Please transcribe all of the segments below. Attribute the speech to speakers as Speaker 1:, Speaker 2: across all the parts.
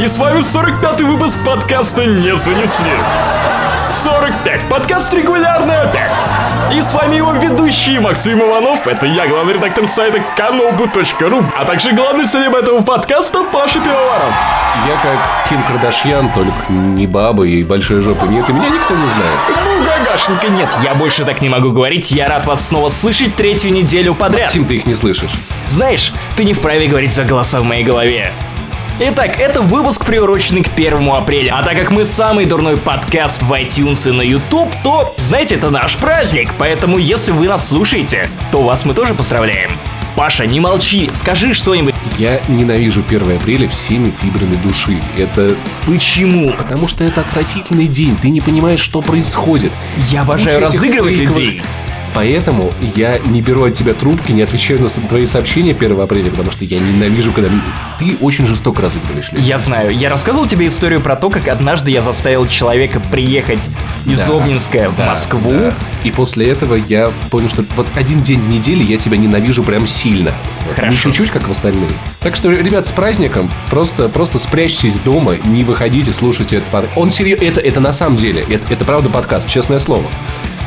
Speaker 1: И с вами 45-й выпуск подкаста «Не занесли». 45. Подкаст регулярный опять. И с вами его ведущий Максим Иванов. Это я, главный редактор сайта kanobu.ru, а также главный селеб этого подкаста Паша Пивоваров.
Speaker 2: Я как Ким Кардашьян, только не баба и большой жопы нет, и меня никто не знает.
Speaker 1: Ну, гагашенька, нет, я больше так не могу говорить. Я рад вас снова слышать третью неделю подряд.
Speaker 2: Максим, ты их не слышишь.
Speaker 1: Знаешь, ты не вправе говорить за голоса в моей голове. Итак, это выпуск приуроченный к 1 апреля. А так как мы самый дурной подкаст в iTunes и на YouTube, то, знаете, это наш праздник. Поэтому, если вы нас слушаете, то вас мы тоже поздравляем. Паша, не молчи, скажи что-нибудь.
Speaker 2: Я ненавижу 1 апреля всеми фибрами души. Это
Speaker 1: Почему?
Speaker 2: потому что это отвратительный день. Ты не понимаешь, что происходит.
Speaker 1: Я обожаю
Speaker 2: Куча
Speaker 1: разыгрывать
Speaker 2: фейковых-
Speaker 1: людей.
Speaker 2: Поэтому я не беру от тебя трубки, не отвечаю на твои сообщения 1 апреля, потому что я ненавижу, когда ты очень жестоко разыгрываешь.
Speaker 1: Я знаю, я рассказывал тебе историю про то, как однажды я заставил человека приехать из
Speaker 2: Да,
Speaker 1: Обнинска в
Speaker 2: да,
Speaker 1: Москву.
Speaker 2: да. И после этого я понял, что вот один день в неделе я тебя ненавижу прям сильно.
Speaker 1: Хорошо.
Speaker 2: Не чуть-чуть, как в остальные. Так что, ребят, с праздником. Просто, просто спрячьтесь дома, не выходите, слушайте этот подкаст. Он серьезно, это, это на самом деле, это, это правда подкаст, честное слово.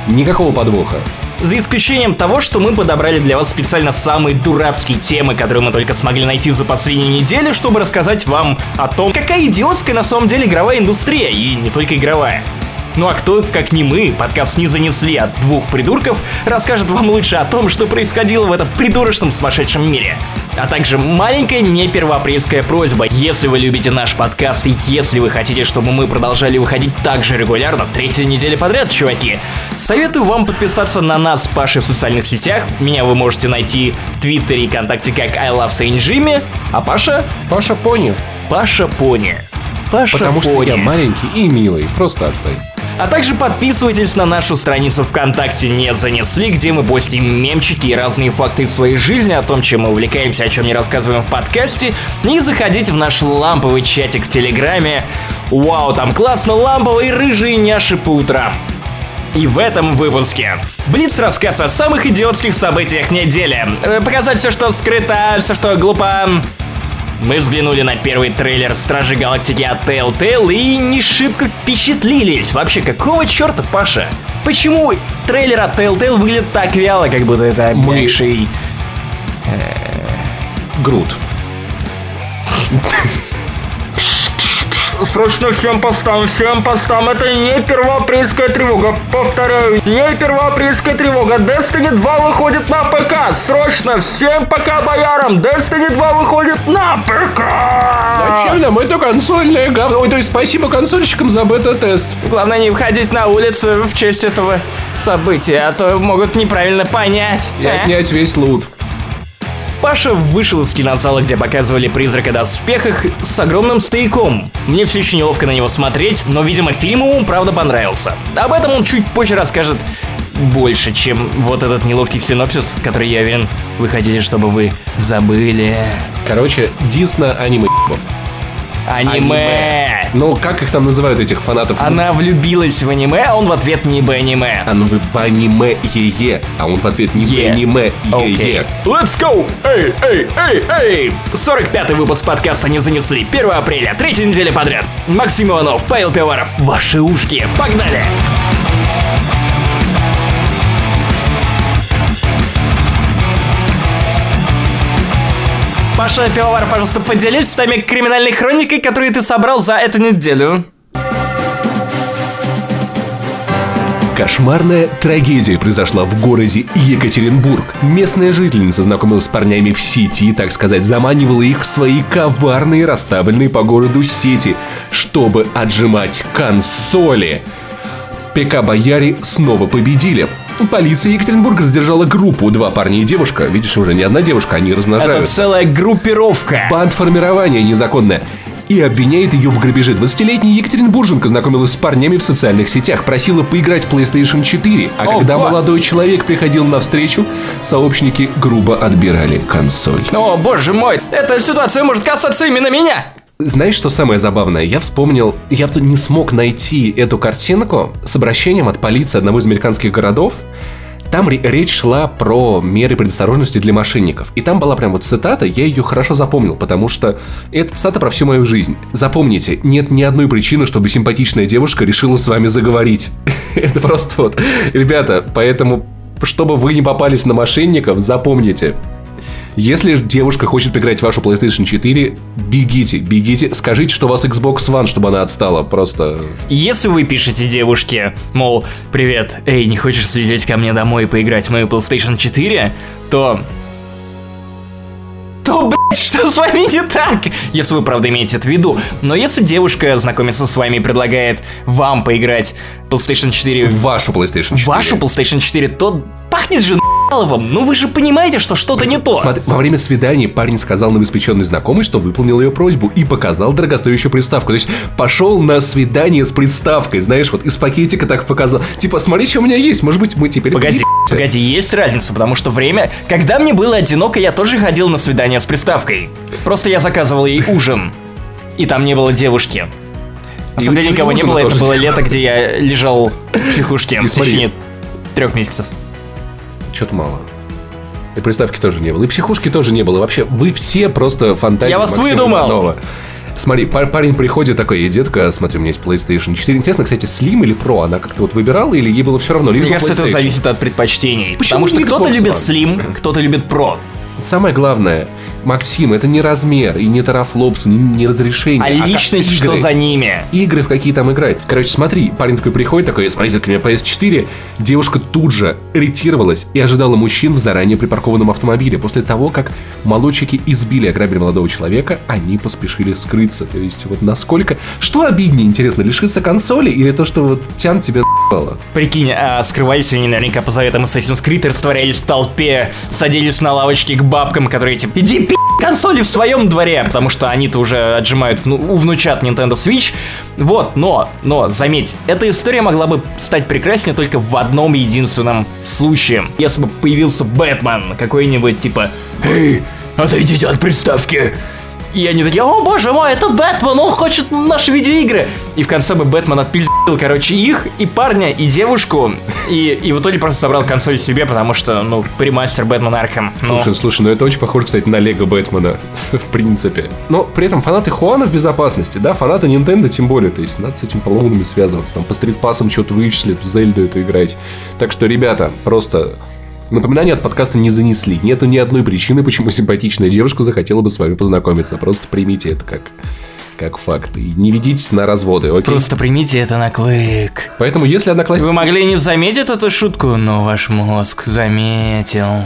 Speaker 2: Никакого подвоха.
Speaker 1: За исключением того, что мы подобрали для вас специально самые дурацкие темы, которые мы только смогли найти за последнюю неделю, чтобы рассказать вам о том, какая идиотская на самом деле игровая индустрия, и не только игровая. Ну а кто, как не мы, подкаст не занесли от двух придурков, расскажет вам лучше о том, что происходило в этом придурочном сумасшедшем мире. А также маленькая не первоапрельская просьба. Если вы любите наш подкаст и если вы хотите, чтобы мы продолжали выходить так же регулярно, третью неделю подряд, чуваки, советую вам подписаться на нас с Пашей в социальных сетях. Меня вы можете найти в Твиттере и ВКонтакте как I Love Saint Jimmy, а Паша
Speaker 2: Паша пони.
Speaker 1: Паша Пони. Паша
Speaker 2: Потому что
Speaker 1: Пони.
Speaker 2: я маленький и милый. Просто отстой.
Speaker 1: А также подписывайтесь на нашу страницу ВКонтакте «Не занесли», где мы постим мемчики и разные факты из своей жизни о том, чем мы увлекаемся, о чем не рассказываем в подкасте. И заходите в наш ламповый чатик в Телеграме. Вау, там классно, ламповые рыжие няши по утрам. И в этом выпуске Блиц рассказ о самых идиотских событиях недели. Э, Показать все, что скрыто, все, что глупо. Мы взглянули на первый трейлер Стражи Галактики от Telltale и не шибко впечатлились. Вообще, какого черта, Паша? Почему трейлер от Telltale выглядит так вяло, как будто это
Speaker 2: Мы-
Speaker 1: бывший... Срочно всем постам, всем постам, это не первоапрельская тревога, повторяю, не первоапрельская тревога, Destiny 2 выходит на ПК, срочно всем пока боярам, Destiny 2 выходит на ПК!
Speaker 2: Зачем нам это консольное говно? Ой, то есть спасибо консольщикам за бета-тест.
Speaker 1: Главное не выходить на улицу в честь этого события, а то могут неправильно понять.
Speaker 2: И
Speaker 1: Э?
Speaker 2: отнять весь лут.
Speaker 1: Паша вышел из кинозала, где показывали призрака доспехах с огромным стояком. Мне все еще неловко на него смотреть, но, видимо, фильм ему правда понравился. Об этом он чуть позже расскажет больше, чем вот этот неловкий синопсис, который я уверен, вы хотите, чтобы вы забыли.
Speaker 2: Короче, Дисна аниме.
Speaker 1: Аниме.
Speaker 2: Ну, как их там называют, этих фанатов?
Speaker 1: Она влюбилась в аниме, а он в ответ не бы аниме.
Speaker 2: А ну вы в аниме е а он в ответ не в
Speaker 1: Е.
Speaker 2: аниме
Speaker 1: Окей.
Speaker 2: е
Speaker 1: Let's go! Эй, эй, эй, эй! 45-й выпуск подкаста не занесли. 1 апреля, третья неделя подряд. Максим Иванов, Павел Пиваров, ваши ушки. Погнали! Паша Пивовар, пожалуйста, поделись с нами криминальной хроникой, которую ты собрал за эту неделю.
Speaker 2: Кошмарная трагедия произошла в городе Екатеринбург. Местная жительница знакомилась с парнями в сети, так сказать, заманивала их в свои коварные расставленные по городу сети, чтобы отжимать консоли. ПК Бояре снова победили. Полиция Екатеринбурга задержала группу, два парня и девушка. Видишь, уже не одна девушка, они
Speaker 1: Это
Speaker 2: размножаются.
Speaker 1: целая группировка.
Speaker 2: Бандформирование незаконное. И обвиняет ее в грабеже. 20-летняя Екатеринбурженка знакомилась с парнями в социальных сетях, просила поиграть в PlayStation 4, а
Speaker 1: Ого.
Speaker 2: когда молодой человек приходил на встречу, сообщники грубо отбирали консоль.
Speaker 1: О, боже мой, эта ситуация может касаться именно меня.
Speaker 2: Знаешь, что самое забавное? Я вспомнил, я тут не смог найти эту картинку с обращением от полиции одного из американских городов. там ре- речь шла про меры предосторожности для мошенников. И там была прям вот цитата, я ее хорошо запомнил, потому что это цитата про всю мою жизнь. Запомните, нет ни одной причины, чтобы симпатичная девушка решила с вами заговорить. Это просто вот. Ребята, поэтому, чтобы вы не попались на мошенников, запомните, если девушка хочет поиграть в вашу PlayStation 4, бегите, бегите, скажите, что у вас Xbox One, чтобы она отстала, просто...
Speaker 1: Если вы пишете девушке, мол, привет, эй, не хочешь слететь ко мне домой и поиграть в мою PlayStation 4, то то, блядь, что с вами не так? Если вы, правда, имеете это в виду. Но если девушка знакомится с вами и предлагает вам поиграть PlayStation 4...
Speaker 2: В вашу PlayStation 4.
Speaker 1: Вашу PlayStation 4, то пахнет же вам. Ну вы же понимаете, что что-то не то.
Speaker 2: Смотри, во время свидания парень сказал новоспеченной знакомой, что выполнил ее просьбу и показал дорогостоящую приставку. То есть пошел на свидание с приставкой, знаешь, вот из пакетика так показал. Типа, смотри, что у меня есть, может быть, мы теперь...
Speaker 1: Погоди, погоди, есть разница, потому что время... Когда мне было одиноко, я тоже ходил на свидание с приставкой. Просто я заказывал ей ужин. И там не было девушки. На самом деле никого не было, это было лето, где я лежал в психушке в течение трех месяцев
Speaker 2: что-то мало. И приставки тоже не было. И психушки тоже не было. Вообще, вы все просто фантазии.
Speaker 1: Я вас Максима выдумал! Иванова.
Speaker 2: Смотри, парень приходит такой, и детка, смотри, у меня есть PlayStation 4. Интересно, кстати, Slim или Pro? Она как-то вот выбирала или ей было все равно?
Speaker 1: Мне кажется, это зависит от предпочтений. Почему Потому что кто-то любит Slim, кто-то любит Pro.
Speaker 2: Самое главное, Максим, это не размер, и не тарафлопс, не, не разрешение.
Speaker 1: А, а личность, игры. что за ними?
Speaker 2: Игры, в какие там играть. Короче, смотри, парень такой приходит, такой, смотрите, у меня PS4. Девушка тут же ретировалась и ожидала мужчин в заранее припаркованном автомобиле. После того, как молодчики избили и ограбили молодого человека, они поспешили скрыться. То есть, вот насколько... Что обиднее, интересно, лишиться консоли или то, что вот тян тебе
Speaker 1: на***ало? Прикинь, а скрывались они наверняка по заветам Assassin's Creed, растворялись в толпе, садились на лавочке к бабкам, которые типа, иди консоли в своем дворе, потому что они-то уже отжимают ну, у внучат Nintendo Switch. Вот, но, но, заметь, эта история могла бы стать прекраснее только в одном единственном случае. Если бы появился Бэтмен, какой-нибудь типа «Эй, отойдите от приставки!» И они такие, о боже мой, это Бэтмен, он хочет наши видеоигры. И в конце бы Бэтмен отпиздил, короче, их, и парня, и девушку. И, и в итоге просто собрал консоль себе, потому что, ну, примастер Бэтмен Арkham.
Speaker 2: Ну. Слушай, слушай, ну это очень похоже, кстати, на Лего Бэтмена, в принципе. Но при этом фанаты Хуана в безопасности, да, фанаты Nintendo тем более, то есть надо с этим поломанными связываться, там по стритпассам что-то вычислят, в Зельду это играть. Так что, ребята, просто Напоминание от подкаста не занесли. Нету ни одной причины, почему симпатичная девушка захотела бы с вами познакомиться. Просто примите это как как факт. И не ведитесь на разводы, окей?
Speaker 1: Просто примите это на клык.
Speaker 2: Поэтому, если одноклассник...
Speaker 1: Вы могли не заметить эту шутку, но ваш мозг заметил.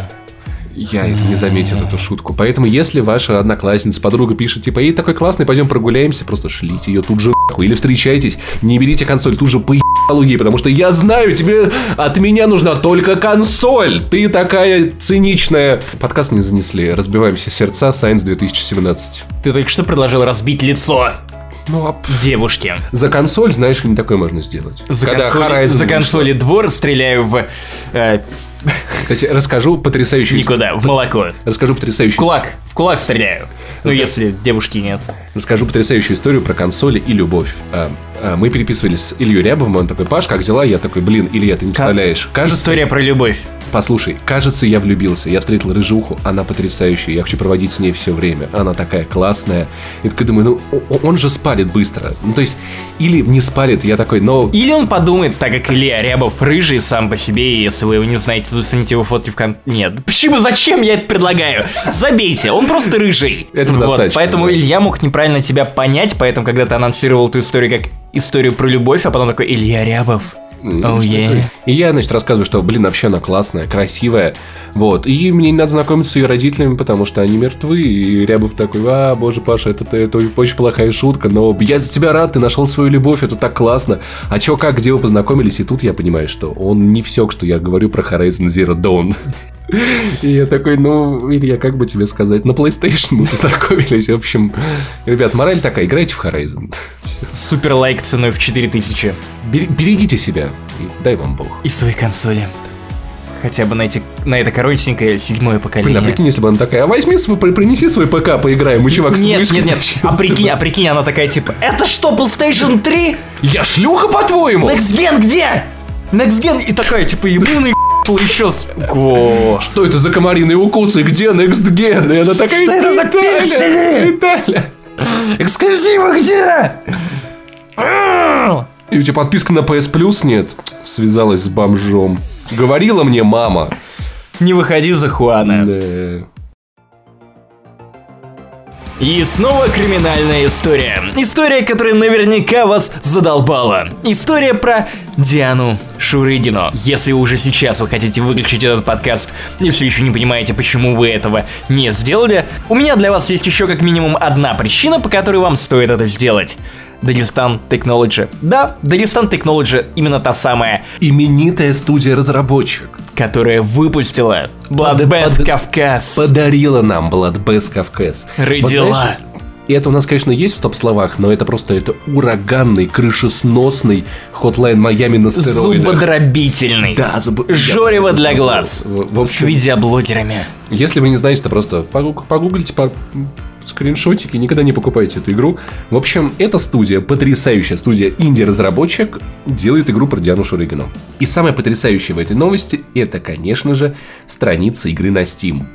Speaker 2: Я это не заметил, эту шутку. Поэтому, если ваша одноклассница, подруга пишет, типа, ей такой классный, пойдем прогуляемся, просто шлите ее тут же нахуй. Или встречайтесь, не берите консоль, тут же поебалу ей, потому что я знаю, тебе от меня нужна только консоль. Ты такая циничная. Подкаст не занесли. Разбиваемся сердца, Science 2017.
Speaker 1: Ты только что предложил разбить лицо. Ну, а... Девушки.
Speaker 2: За консоль, знаешь, не такое можно сделать.
Speaker 1: За, Когда консоли, за консоли двор стреляю в э,
Speaker 2: кстати, расскажу потрясающую
Speaker 1: Никуда, в молоко.
Speaker 2: Расскажу потрясающую...
Speaker 1: В кулак, в кулак стреляю. Ну, если девушки нет.
Speaker 2: Расскажу потрясающую историю про консоли и любовь. А, мы переписывались с Ильей Рябовым, он такой, Паш, как дела? Я такой, блин, Илья, ты не представляешь.
Speaker 1: Кажется... История про любовь.
Speaker 2: Послушай, кажется, я влюбился. Я встретил рыжуху, она потрясающая. Я хочу проводить с ней все время. Она такая классная. И такой думаю, ну, он же спалит быстро. Ну, то есть, или не спалит, я такой, но...
Speaker 1: Или он подумает, так как Илья Рябов рыжий сам по себе, и если вы его не знаете, зацените его фотки в кон... Нет, почему, зачем я это предлагаю? Забейте, он просто рыжий.
Speaker 2: Этого вот, достаточно.
Speaker 1: Поэтому да. Илья мог неправильно тебя понять, поэтому, когда ты анонсировал эту историю как историю про любовь, а потом такой, Илья Рябов,
Speaker 2: Oh, yeah. И я, значит, рассказываю, что, блин, вообще она классная, красивая. Вот. И мне не надо знакомиться с ее родителями, потому что они мертвы. И Рябов такой, а, боже, Паша, это, это, это очень плохая шутка, но я за тебя рад, ты нашел свою любовь, это так классно. А чё, как, где вы познакомились? И тут я понимаю, что он не все, что я говорю про Horizon Zero Dawn. И я такой, ну, Илья, как бы тебе сказать, на PlayStation мы познакомились. В общем, ребят, мораль такая, играйте в Horizon.
Speaker 1: Супер лайк ценой в 4000.
Speaker 2: Берегите себя, и дай вам бог.
Speaker 1: И свои консоли. Хотя бы на, эти, на это коротенькое седьмое поколение.
Speaker 2: Блин, а прикинь, если бы она такая, а возьми свой, принеси свой ПК, поиграем, и чувак
Speaker 1: Нет, нет, нет, а прикинь, а прикинь, она такая типа, это что, PlayStation 3?
Speaker 2: Я шлюха, по-твоему?
Speaker 1: Next Gen где? Next Gen и такая, типа, ебаный еще... с- Го.
Speaker 2: Что это за комариные укусы? Где Next Gen? И она такая...
Speaker 1: Что это за
Speaker 2: «Виталя,
Speaker 1: пиксели?»
Speaker 2: Виталя.
Speaker 1: Эксклюзивы где?
Speaker 2: И у тебя подписка на PS Plus нет? Связалась с бомжом. Говорила мне мама.
Speaker 1: Не выходи за Хуана.
Speaker 2: Да.
Speaker 1: И снова криминальная история. История, которая наверняка вас задолбала. История про Диану Шурыгину. Если уже сейчас вы хотите выключить этот подкаст и все еще не понимаете, почему вы этого не сделали, у меня для вас есть еще как минимум одна причина, по которой вам стоит это сделать. Дагестан Technology. Да, Дагестан Technology именно та самая,
Speaker 2: Именитая студия-разработчик
Speaker 1: которая выпустила Bloodbath
Speaker 2: под-
Speaker 1: Кавказ.
Speaker 2: подарила нам Bloodbath Кавказ.
Speaker 1: Родила.
Speaker 2: и это у нас, конечно, есть в топ-словах, но это просто это ураганный, крышесносный хотлайн Майами на стероидах.
Speaker 1: Зубодробительный.
Speaker 2: Да, зуб...
Speaker 1: Жорево для глаз.
Speaker 2: В, в
Speaker 1: С
Speaker 2: общем,
Speaker 1: видеоблогерами.
Speaker 2: если вы не знаете, то просто погу- погуглите по скриншотики, никогда не покупайте эту игру. В общем, эта студия, потрясающая студия инди-разработчик, делает игру про Диану Шурыгину. И самое потрясающее в этой новости, это, конечно же, страница игры на Steam,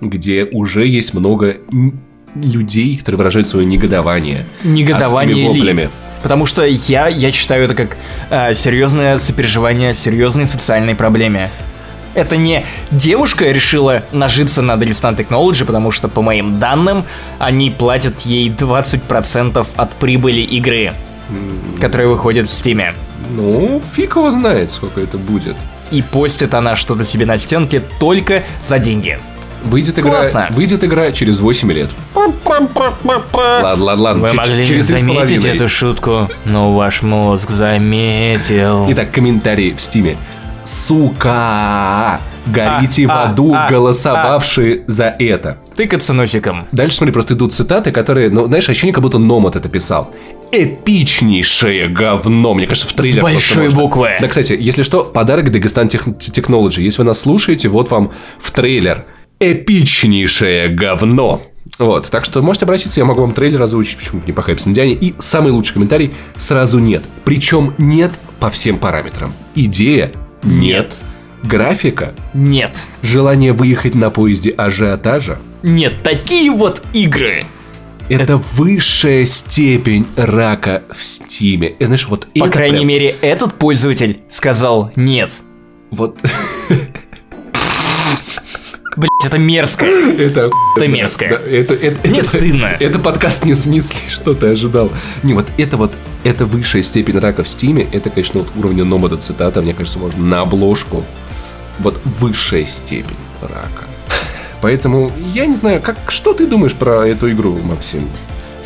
Speaker 2: где уже есть много людей, которые выражают свое негодование.
Speaker 1: Негодование ли? Потому что я, я читаю это как э, серьезное сопереживание серьезной социальной проблеме. Это не девушка решила нажиться на Дагестан Technology, потому что, по моим данным, они платят ей 20% от прибыли игры, которая выходит в Стиме.
Speaker 2: Ну, фиг его знает, сколько это будет.
Speaker 1: И постит она что-то себе на стенке только за деньги.
Speaker 2: Выйдет игра,
Speaker 1: Классно.
Speaker 2: выйдет игра через 8 лет. Ладно, ладно, ладно.
Speaker 1: Вы
Speaker 2: Ч-
Speaker 1: могли
Speaker 2: через
Speaker 1: заметить эту шутку, но ваш мозг заметил.
Speaker 2: Итак, комментарии в стиме. Сука! Горите
Speaker 1: А,
Speaker 2: в
Speaker 1: а,
Speaker 2: аду,
Speaker 1: а,
Speaker 2: голосовавшие за это.
Speaker 1: Тыкаться носиком.
Speaker 2: Дальше, смотри, просто идут цитаты, которые, ну, знаешь, ощущение, как будто Номот это писал. Эпичнейшее говно. Мне кажется, в трейлер
Speaker 1: С большой
Speaker 2: можно.
Speaker 1: буквы.
Speaker 2: Да, кстати, если что, подарок Дагестан Тех- Technology. Если вы нас слушаете, вот вам в трейлер. Эпичнейшее говно. Вот, так что можете обратиться, я могу вам трейлер озвучить, почему не похайпиться на Диане. И самый лучший комментарий – сразу нет. Причем нет по всем параметрам. Идея – нет. Графика
Speaker 1: Нет.
Speaker 2: Желание выехать на поезде ажиотажа
Speaker 1: Нет, такие вот игры.
Speaker 2: это высшая степень рака в стиме. И знаешь, вот
Speaker 1: По
Speaker 2: это
Speaker 1: крайней
Speaker 2: прям-
Speaker 1: мере, этот пользователь сказал нет.
Speaker 2: Вот
Speaker 1: Блять, это мерзко.
Speaker 2: это
Speaker 1: Это мерзко.
Speaker 2: Да, это, это,
Speaker 1: Мне
Speaker 2: это-
Speaker 1: стыдно.
Speaker 2: Это подкаст не снесли, что ты ожидал. Не, вот это вот, это высшая степень рака в стиме. Это, конечно, вот уровня Номада цитата, мне кажется, можно на обложку. Вот высшая степень рака. Поэтому я не знаю, как, что ты думаешь про эту игру, Максим?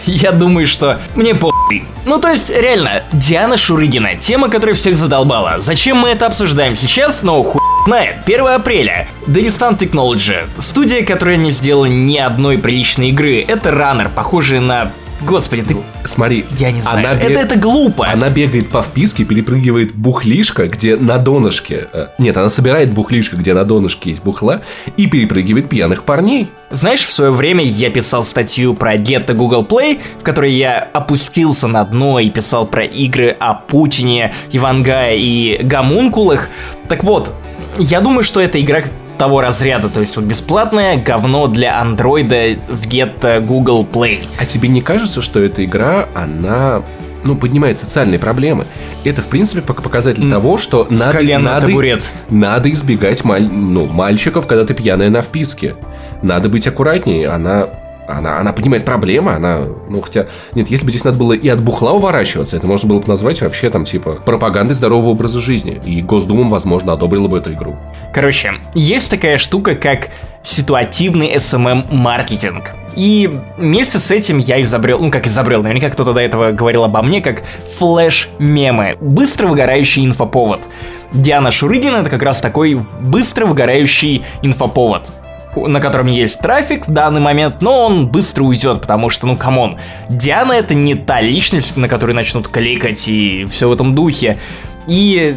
Speaker 1: Я думаю, что мне похуй. Ну, то есть, реально, Диана Шурыгина, тема, которая всех задолбала. Зачем мы это обсуждаем сейчас? Ну, хуй знает. 1 апреля. Дагестан Technology. Студия, которая не сделала ни одной приличной игры. Это раннер, похожий на... Господи, ты...
Speaker 2: Смотри,
Speaker 1: Я не знаю.
Speaker 2: она
Speaker 1: это,
Speaker 2: бег-
Speaker 1: это глупо.
Speaker 2: Она бегает по вписке, перепрыгивает бухлишко, где на донышке... э, Нет, она собирает бухлишко, где на донышке есть бухла, и перепрыгивает пьяных парней.
Speaker 1: Знаешь, в свое время я писал статью про Гетто Google Play, в которой я опустился на дно и писал про игры о Путине, Ивангае и Гомункулах. Так вот, я думаю, что эта игра того разряда, то есть вот бесплатное говно для андроида в Гетто Google Play.
Speaker 2: А тебе не кажется, что эта игра, она ну, поднимает социальные проблемы. Это, в принципе, пок- показатель
Speaker 1: М,
Speaker 2: того, что
Speaker 1: С
Speaker 2: надо, надо,
Speaker 1: табурет.
Speaker 2: надо избегать маль- ну, мальчиков, когда ты пьяная на вписке. Надо быть аккуратнее. Она, она, она понимает проблемы, она, ну, хотя, нет, если бы здесь надо было и от бухла уворачиваться, это можно было бы назвать вообще, там, типа, пропагандой здорового образа жизни. И Госдума, возможно, одобрила бы эту игру.
Speaker 1: Короче, есть такая штука, как ситуативный SMM-маркетинг. И вместе с этим я изобрел, ну как изобрел, наверняка кто-то до этого говорил обо мне, как флэш-мемы. Быстро выгорающий инфоповод. Диана Шурыгина это как раз такой быстро выгорающий инфоповод на котором есть трафик в данный момент, но он быстро уйдет, потому что, ну, come on, Диана это не та личность, на которой начнут кликать и все в этом духе. И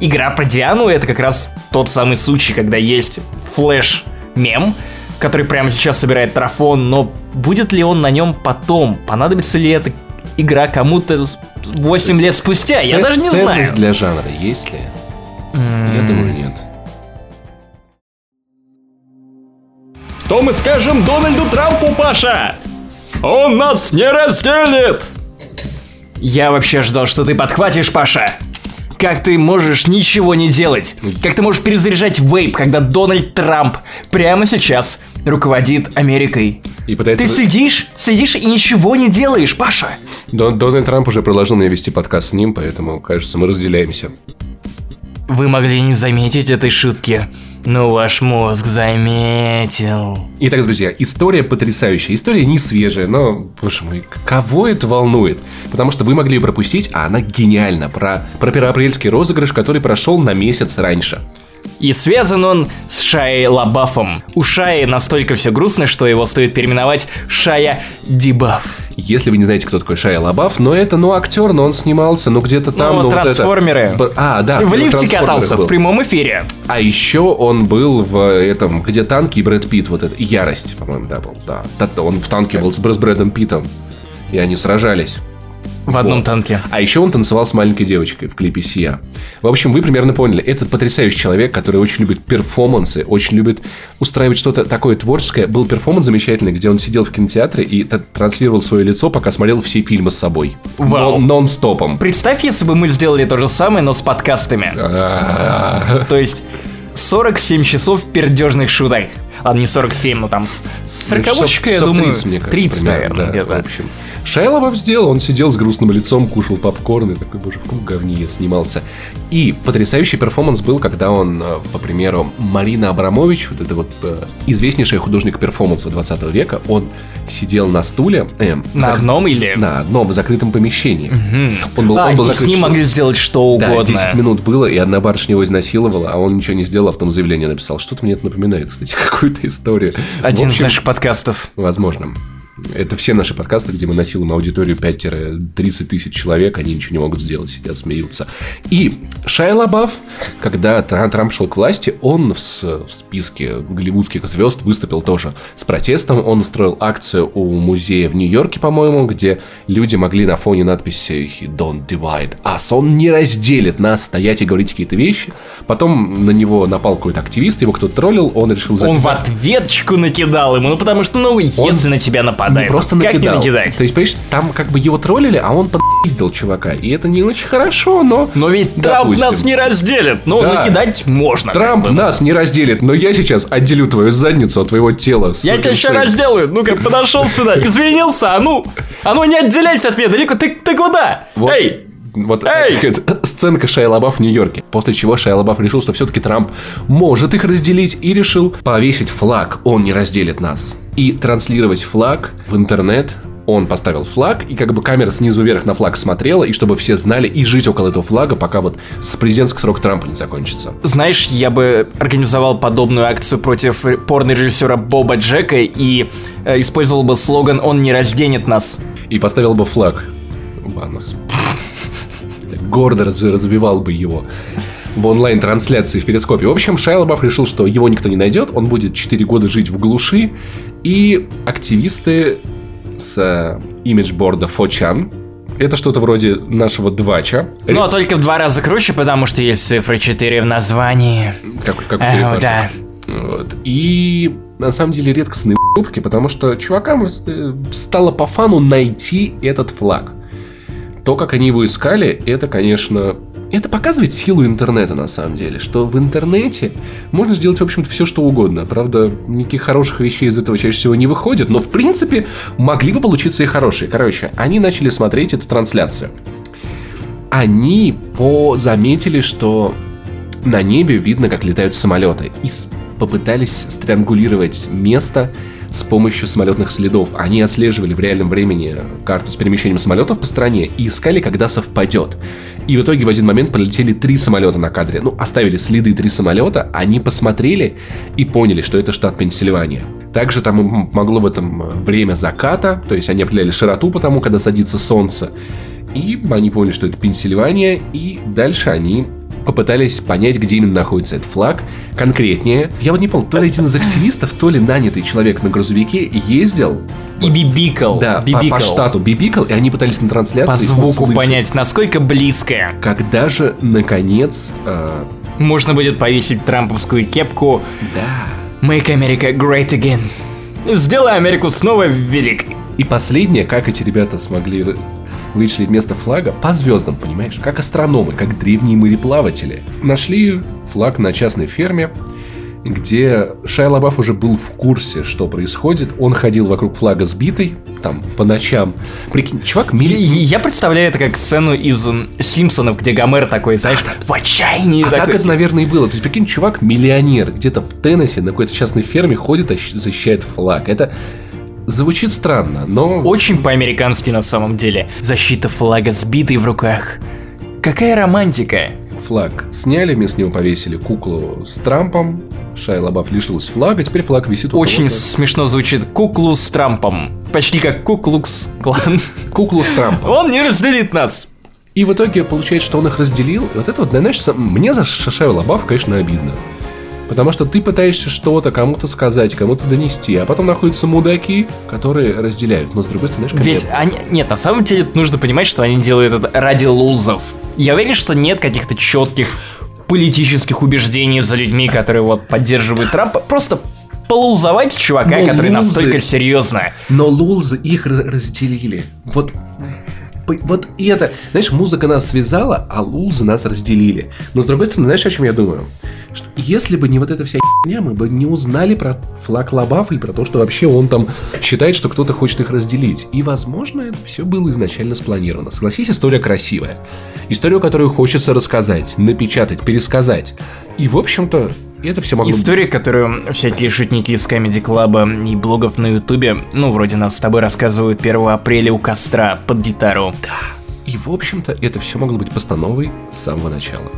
Speaker 1: игра про Диану это как раз тот самый случай, когда есть флэш-мем, который прямо сейчас собирает трафон, но будет ли он на нем потом? Понадобится ли эта игра кому-то с- 8 лет спустя? Я
Speaker 2: Ц-
Speaker 1: даже не знаю.
Speaker 2: Для жанра есть ли? Я думаю, нет.
Speaker 1: Что мы скажем Дональду Трампу, Паша? Он нас не разделит! Я вообще ждал, что ты подхватишь, Паша. Как ты можешь ничего не делать? Как ты можешь перезаряжать вейп, когда Дональд Трамп прямо сейчас руководит Америкой?
Speaker 2: И пытается...
Speaker 1: Ты сидишь, сидишь и ничего не делаешь, Паша.
Speaker 2: Дон- Дональд Трамп уже предложил мне вести подкаст с ним, поэтому, кажется, мы разделяемся.
Speaker 1: Вы могли не заметить этой шутки, но ваш мозг заметил.
Speaker 2: Итак, друзья, история потрясающая. История не свежая, но, боже мой, кого это волнует? Потому что вы могли ее пропустить, а она гениальна. Про, про первоапрельский розыгрыш, который прошел на месяц раньше.
Speaker 1: И связан он с Шаей Лабафом. У Шаи настолько все грустно, что его стоит переименовать Шая Дибаф.
Speaker 2: Если вы не знаете, кто такой Шайя Лабаф, но это, ну, актер, но он снимался, ну, где-то там,
Speaker 1: Ну,
Speaker 2: ну, вот это-
Speaker 1: «Трансформеры».
Speaker 2: А, да.
Speaker 1: в лифте катался
Speaker 2: был.
Speaker 1: в прямом эфире.
Speaker 2: А еще он был в этом, где танки и Брэд Питт, вот это, Ярость, по-моему, да, был, да. Он в танке был с Брэдом Питтом, и они сражались.
Speaker 1: В одном
Speaker 2: Вот.
Speaker 1: танке.
Speaker 2: А еще он танцевал с маленькой девочкой в клипе Сия. В общем, вы примерно поняли. Это потрясающий человек, который очень любит перформансы, очень любит устраивать что-то такое творческое. Был перформанс замечательный, где он сидел в кинотеатре и транслировал свое лицо, пока смотрел все фильмы с собой.
Speaker 1: Вау.
Speaker 2: Нон- Нон-стопом.
Speaker 1: Представь, если бы мы сделали то же самое, но с подкастами.
Speaker 2: А,
Speaker 1: То есть 47 часов пердежных шуток. Ладно, не 47, но там с- сороковочка, я
Speaker 2: часов
Speaker 1: думаю.
Speaker 2: 30, мне кажется,
Speaker 1: 30,
Speaker 2: примерно,
Speaker 1: наверное,
Speaker 2: да,
Speaker 1: где-то.
Speaker 2: В общем, Шайя Лабаф сделал, он сидел с грустным лицом, кушал попкорн и такой, боже, в каком говне я снимался. И потрясающий перформанс был, когда он, э, по примеру, Марина Абрамович, вот это вот э, известнейшая художник перформанса 20 века, он сидел на стуле. э,
Speaker 1: На
Speaker 2: зак-
Speaker 1: одном или-
Speaker 2: На одном закрытом помещении. Он был,
Speaker 1: А,
Speaker 2: он был
Speaker 1: и с
Speaker 2: закрыт
Speaker 1: ним могли сделать что
Speaker 2: Да,
Speaker 1: угодно.
Speaker 2: 10 минут было, и одна барышня его изнасиловала, а он ничего не сделал, а потом заявление написал. Что-то мне это напоминает, кстати, какую-то историю.
Speaker 1: Один
Speaker 2: В
Speaker 1: из
Speaker 2: общем,
Speaker 1: наших подкастов.
Speaker 2: Возможно. Это все наши подкасты, где мы насилуем аудиторию 5-30 тысяч человек, они ничего не могут сделать, сидят, смеются. И Шайя Лабаф, когда Тра- Трамп шел к власти, он в, списке голливудских звезд выступил тоже с протестом. Он устроил акцию у музея в Нью-Йорке, по-моему, где люди могли на фоне надписи «Don't divide us», он не разделит нас, стоять и говорить какие-то вещи. Потом на него напал какой-то активист, его кто-то троллил, он решил
Speaker 1: Он в
Speaker 2: записать...
Speaker 1: ответчку накидал ему, ну потому что, ну, если на тебя нападает,
Speaker 2: Не просто
Speaker 1: как
Speaker 2: накидал.
Speaker 1: не накидать?
Speaker 2: То есть, понимаешь, там как бы его троллили, а он подпиздил чувака. И это не очень хорошо, но...
Speaker 1: Но ведь Трамп
Speaker 2: Допустим.
Speaker 1: нас не разделит. Ну,
Speaker 2: Да.
Speaker 1: накидать можно.
Speaker 2: Трамп
Speaker 1: бы.
Speaker 2: нас не разделит, но я сейчас отделю твою задницу от твоего тела.
Speaker 1: Я тебя еще
Speaker 2: сын.
Speaker 1: разделаю. Ну-ка, подошел сюда, извинился, а ну, а ну не отделяйся от меня, далеко, ты, ты куда?
Speaker 2: Вот.
Speaker 1: Эй,
Speaker 2: Вот
Speaker 1: Эй!
Speaker 2: сценка Шайя Лабаф в Нью-Йорке. После чего Шайя Лабаф решил, что все-таки Трамп может их разделить и решил повесить флаг. Он не разделит нас. И транслировать флаг в интернет. Он поставил флаг, и как бы камера снизу вверх на флаг смотрела, и чтобы все знали, и жить около этого флага, пока вот президентский срок Трампа не закончится.
Speaker 1: Знаешь, я бы организовал подобную акцию против порно-режиссера Боба Джека и э, использовал бы слоган «Он не разденет нас».
Speaker 2: И поставил бы флаг. Ванус. Гордо раз- развивал бы его в онлайн-трансляции в перископе. В общем, Шайя Лабаф решил, что его никто не найдет, он будет 4 года жить в глуши, и активисты с э, имиджборда Фочан, это что-то вроде нашего двача.
Speaker 1: Ну, а только в два раза круче, потому что есть цифра 4 в названии.
Speaker 2: Как, как
Speaker 1: Э, да.
Speaker 2: Вот. И на самом деле редкостные упки, потому что чувакам э, стало по фану найти этот флаг. То, как они его искали, это, конечно, это показывает силу интернета, на самом деле. Что в интернете можно сделать, в общем-то, все, что угодно. Правда, никаких хороших вещей из этого чаще всего не выходит, но, в принципе, могли бы получиться и хорошие. Короче, они начали смотреть эту трансляцию. Они по заметили, что на небе видно, как летают самолеты. И попытались стриангулировать место с помощью самолетных следов. Они отслеживали в реальном времени карту с перемещением самолетов по стране и искали, когда совпадет. И в итоге в один момент полетели три самолета на кадре. Ну, оставили следы три самолета, они посмотрели и поняли, что это штат Пенсильвания. Также там могло в этом э, время заката, то есть они определяли широту потому, когда садится солнце. И они поняли, что это Пенсильвания, и дальше они попытались понять, где именно находится этот флаг. Конкретнее, я вот не помню, то ли один из активистов, то ли нанятый человек на грузовике ездил,
Speaker 1: И бибикал.
Speaker 2: да, по,
Speaker 1: бибикал.
Speaker 2: по штату бибикал, и они пытались на трансляции
Speaker 1: По звуку
Speaker 2: услышать,
Speaker 1: понять, насколько близко.
Speaker 2: Когда же, наконец, э,
Speaker 1: Можно будет повесить трамповскую кепку
Speaker 2: да,
Speaker 1: Make America Great Again. Сделай Америку снова великой.
Speaker 2: И последнее, как эти ребята смогли вычислить место флага по звездам, понимаешь? Как астрономы, как древние мореплаватели. Нашли флаг на частной ферме, где Шайа Лабаф уже был в курсе, что происходит. Он ходил вокруг флага сбитый, там, по ночам. Прикинь, чувак... Мили...
Speaker 1: я представляю это как сцену из Симпсонов, где Гомер такой, знаешь, в отчаянии
Speaker 2: А
Speaker 1: такой.
Speaker 2: так это, наверное, и было. То есть, прикинь, чувак миллионер, где-то в Теннессе на какой-то частной ферме ходит защищает флаг. Это звучит странно, но...
Speaker 1: Очень по-американски на самом деле. Защита флага сбитый в руках. Какая романтика.
Speaker 2: Флаг сняли, вместо него повесили куклу с Трампом. Шайа Лабаф лишилась флага, теперь флаг висит у
Speaker 1: Очень смешно звучит куклу с Трампом. Почти как куклукс клан.
Speaker 2: Куклу с Трампом.
Speaker 1: Он не разделит нас.
Speaker 2: И в итоге получается, что он их разделил. И вот это вот, знаешь, мне за Шашаю Лабаф, конечно, обидно. Потому что ты пытаешься что-то кому-то сказать, кому-то донести, а потом находятся мудаки, которые разделяют. Но с другой стороны, знаешь, как
Speaker 1: Ведь они... Нет, на самом деле нужно понимать, что они делают это ради лузов. Я уверен, что нет каких-то четких политических убеждений за людьми, которые вот поддерживают Трампа. Просто полузовать чувака,
Speaker 2: Ну,
Speaker 1: который
Speaker 2: лузы-
Speaker 1: настолько серьезно.
Speaker 2: Но лулзы их разделили. Вот вот и это, знаешь, музыка нас связала, а лулзы нас разделили. Но с другой стороны, знаешь, о чем я думаю? Что если бы не вот эта вся херня, мы бы не узнали про флаг Лабафа и про то, что вообще он там считает, что кто-то хочет их разделить. И, возможно, это все было изначально спланировано. Согласись, история красивая. Историю, которую хочется рассказать, напечатать, пересказать. И, в общем-то, это все могло...
Speaker 1: История, которую всякие шутники из Comedy Club и блогов на Ютубе, ну, вроде нас с тобой рассказывают 1 апреля у костра под гитару.
Speaker 2: И, в общем-то, это все могло быть постановой с самого начала.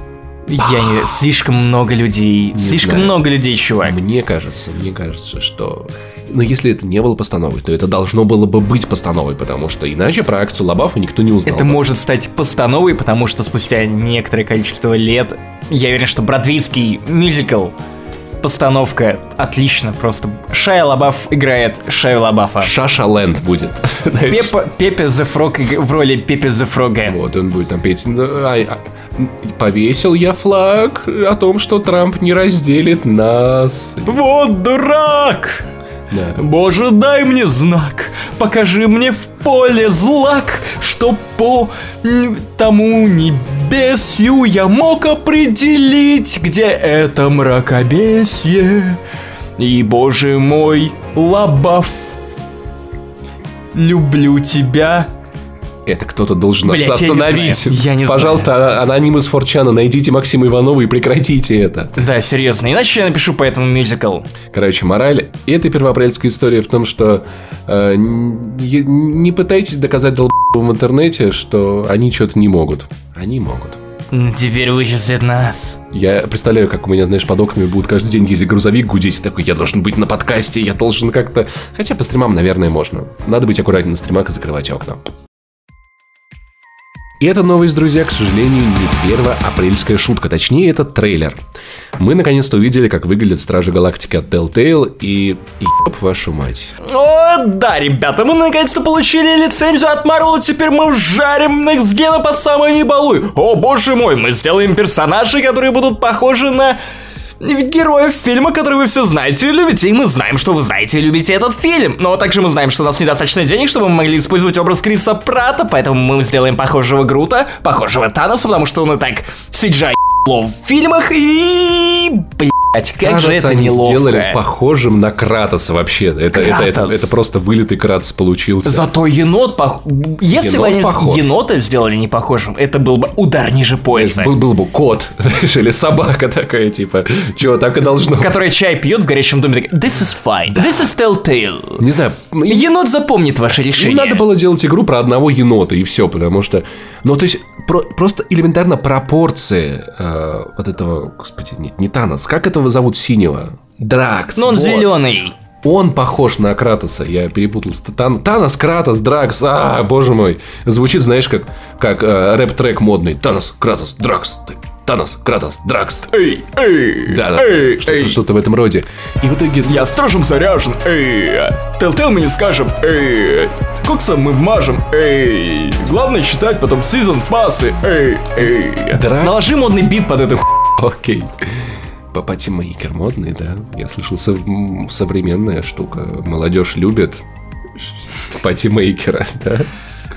Speaker 1: Я не... Слишком много людей.
Speaker 2: Не
Speaker 1: слишком
Speaker 2: знаю.
Speaker 1: много людей, чувак.
Speaker 2: Мне кажется, мне кажется, что... Но если это не было постановой, то это должно было бы быть постановой, потому что иначе про акцию Лабафа никто не узнал.
Speaker 1: Это
Speaker 2: бы.
Speaker 1: может стать постановой, потому что спустя некоторое количество лет, я уверен, что бродвейский мюзикл, постановка отлично, просто Шайа Лабаф играет Шаю Лабафа.
Speaker 2: Шаша Ленд будет.
Speaker 1: Пепа, Пепе the Frog в роли Пепе the Frog.
Speaker 2: Вот он будет там петь. «Ну, а, м, Повесил я флаг о том, что Трамп не разделит нас.
Speaker 1: Вот дурак!
Speaker 2: Да.
Speaker 1: Боже, дай мне знак, покажи мне в поле злак, что по тому небесью я мог определить, где это мракобесье. И, боже мой, лабаф, люблю тебя.
Speaker 2: Это кто-то должен
Speaker 1: Блядь,
Speaker 2: нас
Speaker 1: я не
Speaker 2: остановить.
Speaker 1: знаю. Я не знаю.
Speaker 2: Пожалуйста, а- аноним из Форчана, найдите Максима Иванова и прекратите это.
Speaker 1: Да, серьезно, иначе я напишу по этому мюзикл.
Speaker 2: Короче, мораль этой первоапрельской истории в том, что э, не, не пытайтесь доказать долб***ам в интернете, что они что-то не могут. Они могут.
Speaker 1: Теперь вычислят нас.
Speaker 2: Я представляю, как у меня, знаешь, под окнами будет каждый день ездить грузовик, гудеть, и такой, я должен быть на подкасте, я должен как-то... Хотя по стримам, наверное, можно. Надо быть аккуратнее на стримах и закрывать окна. И эта новость, друзья, к сожалению, не первоапрельская шутка, точнее, это трейлер. Мы наконец-то увидели, как выглядят Стражи Галактики от Telltale, и... еб вашу мать.
Speaker 1: О, да, ребята, мы наконец-то получили лицензию от Marvel, теперь мы вжарим Next Gen по самой небалуй. О, боже мой, мы сделаем персонажей, которые будут похожи на героев фильма, который вы все знаете и любите. И мы знаем, что вы знаете и любите этот фильм. Но также мы знаем, что у нас недостаточно денег, чтобы мы могли использовать образ Криса Прата, поэтому мы сделаем похожего Грута, похожего Таноса, потому что он и так CGI в фильмах и... Блять, как же
Speaker 2: Кажется,
Speaker 1: это
Speaker 2: они
Speaker 1: неловко.
Speaker 2: сделали похожим на Кратоса вообще. Это, это, это,
Speaker 1: Кратос.
Speaker 2: это просто вылитый Кратос получился.
Speaker 1: Зато енот пох... Если бы
Speaker 2: Енот
Speaker 1: они
Speaker 2: похож.
Speaker 1: енота сделали не похожим, это был бы удар ниже пояса.
Speaker 2: Был, был бы кот, знаешь, или собака такая, типа, чего, так и должно.
Speaker 1: Который чай пьет в горячем доме, такая, This is fine. This is telltale.
Speaker 2: Не знаю,
Speaker 1: Енот запомнит ваше решение.
Speaker 2: надо было делать игру про одного енота, и все, потому что... Ну, то есть, про- просто элементарно пропорции э, вот этого... Господи, нет, не Танос. Как этого зовут синего? Дракс.
Speaker 1: Но он
Speaker 2: вот.
Speaker 1: зеленый.
Speaker 2: Он похож на Кратоса, я перепутал. Тан- Танос, Кратос, Дракс, а, боже мой. Звучит, знаешь, как, как э, рэп-трек модный. Танос, Кратос, Дракс. Ты- Танос, Кратос, Дракс.
Speaker 1: Эй, эй,
Speaker 2: Да, да,
Speaker 1: эй,
Speaker 2: что-то,
Speaker 1: эй.
Speaker 2: что-то в этом роде. И в итоге...
Speaker 1: Я строжем заряжен, эй. Telltale мы не скажем, эй. Коксом мы вмажем, эй. Главное читать потом сезон пасы, эй, эй.
Speaker 2: Дракс.
Speaker 1: Наложи модный бит под эту ху...
Speaker 2: Окей. Патимейкер модный, да. Я слышал, сов... современная штука. Молодежь любит патимейкера, да?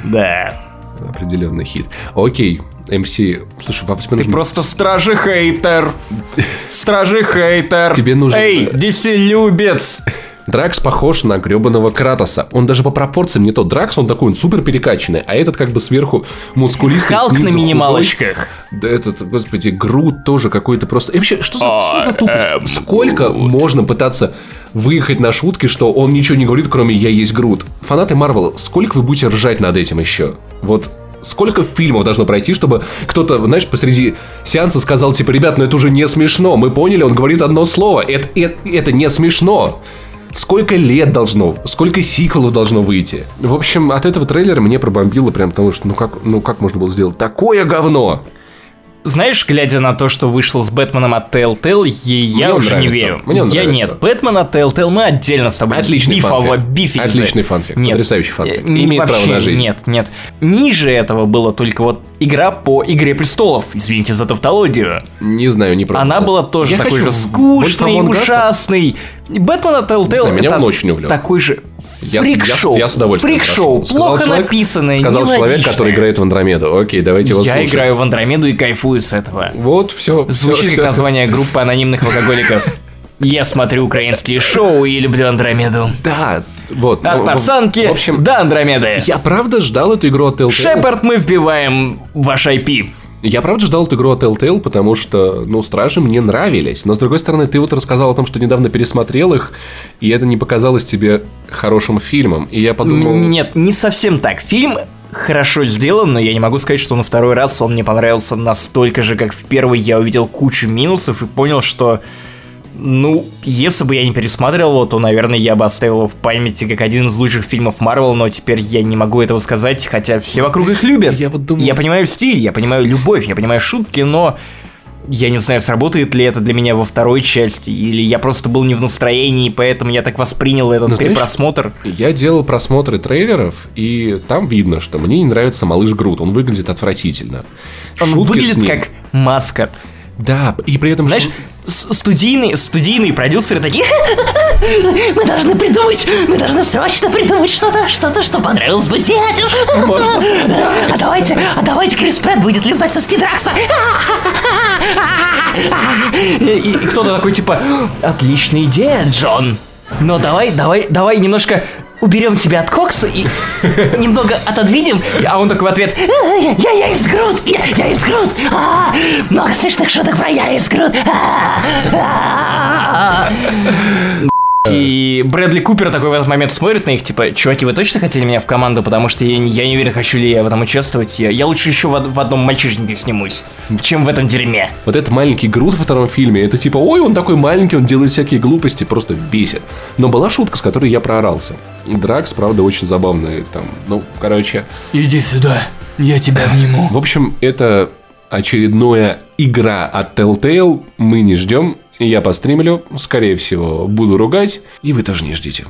Speaker 1: Да.
Speaker 2: Определенный хит. Окей, МС, слушай, вам тебе
Speaker 1: Ты
Speaker 2: нужно...
Speaker 1: просто стражи хейтер. Стражи хейтер.
Speaker 2: Тебе нужен-
Speaker 1: Эй, DC любец.
Speaker 2: Дракс похож на гребаного Кратоса. Он даже по пропорциям не тот. Дракс, он такой, он супер перекачанный, а этот как бы сверху мускулистый,
Speaker 1: Халк на минималочках.
Speaker 2: Да этот, господи, Грут тоже какой-то просто... И вообще, что за, что за тупость?
Speaker 1: I am
Speaker 2: Сколько можно пытаться выехать на шутки, что он ничего не говорит, кроме «я есть Грут»? Фанаты Марвел, сколько вы будете ржать над этим еще? Вот Сколько фильмов должно пройти, чтобы кто-то, знаешь, посреди сеанса сказал, типа, ребят, ну это уже не смешно, мы поняли, он говорит одно слово, это, это, это не смешно. Сколько лет должно, сколько сиквелов должно выйти? В общем, от этого трейлера мне пробомбило прям потому, что ну как, ну как можно было сделать такое говно?
Speaker 1: Знаешь, глядя на то, что вышло с Бэтменом от Telltale, я
Speaker 2: Мне
Speaker 1: уже не
Speaker 2: нравится.
Speaker 1: верю.
Speaker 2: Мне
Speaker 1: я
Speaker 2: нравится.
Speaker 1: нет. Бэтмен от Telltale мы отдельно с тобой
Speaker 2: Отличный
Speaker 1: бифово бифик.
Speaker 2: Отличный фанфик.
Speaker 1: Нет.
Speaker 2: Потрясающий фанфик.
Speaker 1: Э,
Speaker 2: Имеет право
Speaker 1: вообще
Speaker 2: на жизнь.
Speaker 1: Нет, нет. Ниже этого было только вот игра по Игре Престолов. Извините за тавтологию.
Speaker 2: Не знаю, не пробовал.
Speaker 1: Она была тоже
Speaker 2: Я
Speaker 1: такой
Speaker 2: хочу
Speaker 1: же скучный, ужасный. Бэтмен от Telltale
Speaker 2: меня
Speaker 1: это
Speaker 2: он очень увлек.
Speaker 1: такой же
Speaker 2: Я-
Speaker 1: фрик-шоу.
Speaker 2: я- я с удовольствием
Speaker 1: Фрик-шоу. Плохо
Speaker 2: человек-
Speaker 1: написанное,
Speaker 2: Сказал человек, который играет в Андромеду. Окей, давайте его
Speaker 1: Я
Speaker 2: слушать.
Speaker 1: играю в Андромеду и кайфую с этого.
Speaker 2: Вот, все.
Speaker 1: Звучит как название группы анонимных алкоголиков. Я смотрю украинские шоу и люблю Андромеду.
Speaker 2: Да, вот.
Speaker 1: От
Speaker 2: ну,
Speaker 1: пацанки
Speaker 2: В общем,
Speaker 1: до Андромеды.
Speaker 2: я правда ждал эту игру от Telltale.
Speaker 1: Шепард, мы вбиваем ваш IP.
Speaker 2: Я правда ждал эту игру от Telltale, потому что, ну, Стражи мне нравились. Но, с другой стороны, ты вот рассказал о том, что недавно пересмотрел их, и это не показалось тебе хорошим фильмом. И я подумал...
Speaker 1: Нет, не совсем так. Фильм хорошо сделан, но я не могу сказать, что на второй раз он мне понравился настолько же, как в первый. Я увидел кучу минусов и понял, что ну, если бы я не пересматривал его, то, наверное, я бы оставил его в памяти как один из лучших фильмов Марвел, но теперь я не могу этого сказать, хотя все вокруг их любят.
Speaker 2: Я вот думаю-
Speaker 1: Я понимаю стиль, я понимаю любовь, я понимаю шутки, но я не знаю, сработает ли это для меня во второй части, или я просто был не в настроении, поэтому я так воспринял этот
Speaker 2: Ну, знаешь,
Speaker 1: перепросмотр.
Speaker 2: Я делал просмотры трейлеров, и там видно, что мне не нравится малыш Грут. Он выглядит отвратительно.
Speaker 1: Он
Speaker 2: Шутки
Speaker 1: выглядит как маска.
Speaker 2: Да, и при этом...
Speaker 1: Знаешь, с- студийные, студийные продюсеры такие,
Speaker 3: Мы должны придумать, мы должны срочно придумать что-то, что-то, что понравилось бы дяде. А давайте, а давайте Крис Прэт будет лизать соски Дракса.
Speaker 1: и, и кто-то такой типа, отличная идея, Джон. Но давай, давай, давай немножко уберем тебя от Кокса и немного отодвинем. А он такой в ответ,
Speaker 3: Я, я, я из Грут, я, я из Грут. А, Много слышных шуток про я из Грут. А, а,
Speaker 1: И Брэдли Купер такой в этот момент смотрит на них, типа, чуваки, вы точно хотели меня в команду, потому что я, не- я не уверен, хочу ли я в этом участвовать. Я, я лучше еще в, од- в одном мальчишнике снимусь, чем в этом дерьме.
Speaker 2: Вот этот маленький Грут во втором фильме, это типа, ой, он такой маленький, он делает всякие глупости, просто бесит. Но была шутка, с которой я проорался. Дракс, правда, очень забавный там. Ну, короче,
Speaker 1: Иди сюда, я тебя обниму.
Speaker 2: в общем, это очередная игра от Telltale. Мы не ждем. Я постримлю, скорее всего, буду ругать, и вы тоже не ждите.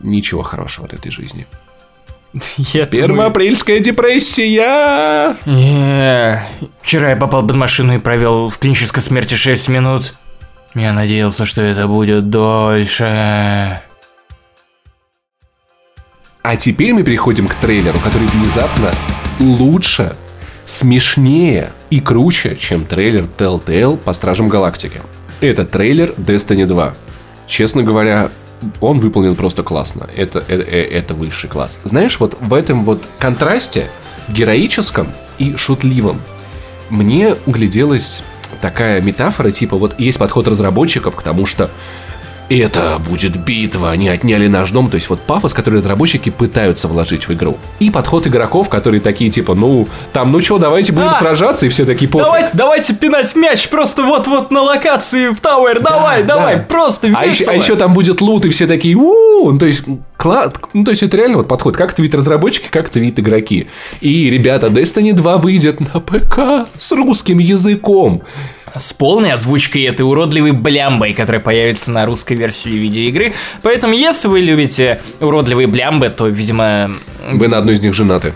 Speaker 2: Ничего хорошего от этой жизни.
Speaker 1: Я думаю-
Speaker 2: Первоапрельская депрессия!
Speaker 1: Не, Вчера я попал под машину и провел в клинической смерти 6 минут. Я надеялся, что это будет дольше.
Speaker 2: А теперь мы переходим к трейлеру, который внезапно лучше, смешнее и круче, чем трейлер Telltale по Стражам Галактики. Это трейлер Destiny 2. Честно говоря, он выполнен просто классно. Это, это, э, это высший класс. Знаешь, вот в этом вот контрасте героическом и шутливом мне угляделась такая метафора, типа вот есть подход разработчиков к тому, что это будет битва, они отняли наш дом. То есть вот пафос, который разработчики пытаются вложить в игру. И подход игроков, которые такие типа, ну, там, ну что, давайте будем
Speaker 1: А!
Speaker 2: сражаться, и все такие пофиг.
Speaker 1: Давайте, давайте пинать мяч просто вот-вот на локации в Тауэр. Давай,
Speaker 2: Да,
Speaker 1: давай,
Speaker 2: да.
Speaker 1: просто
Speaker 2: А еще, а еще там будет лут, и все такие, у Ну, то есть, кла- ну, то есть, это реально вот подход. Как это вид разработчики, как это вид игроки. И, ребята, Destiny 2 выйдет на ПК с русским языком.
Speaker 1: С полной озвучкой этой уродливой блямбой, которая появится на русской версии видеоигры. Поэтому, если вы любите уродливые блямбы, то, видимо...
Speaker 2: Вы на одной из них женаты.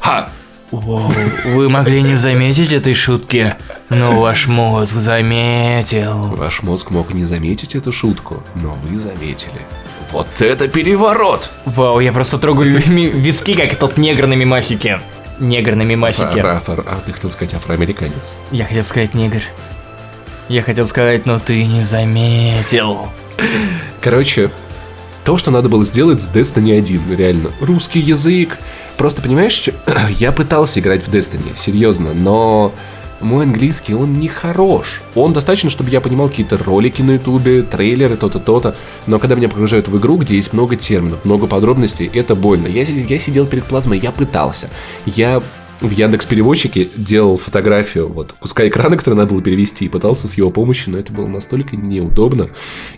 Speaker 2: Ха!
Speaker 1: Воу, вы могли не заметить этой шутки, но ваш мозг заметил.
Speaker 2: Ваш мозг мог не заметить эту шутку, но вы заметили. Вот это переворот!
Speaker 1: Вау, я просто трогаю виски, как тот негр на мимасике. Негр на мимасике.
Speaker 2: Афро- афро- а ты хотел сказать афроамериканец.
Speaker 1: Я хотел сказать негр. Я хотел сказать, но ты не заметил.
Speaker 2: Короче, то, что надо было сделать с Destiny 1, реально. Русский язык. Просто, понимаешь, я пытался играть в Destiny, серьезно, но мой английский, он не хорош. Он достаточно, чтобы я понимал какие-то ролики на ютубе, трейлеры, то-то, то-то. Но когда меня погружают в игру, где есть много терминов, много подробностей, это больно. Я, я сидел перед плазмой, я пытался. Я в Яндекс переводчике делал фотографию вот куска экрана, который надо было перевести, и пытался с его помощью, но это было настолько неудобно.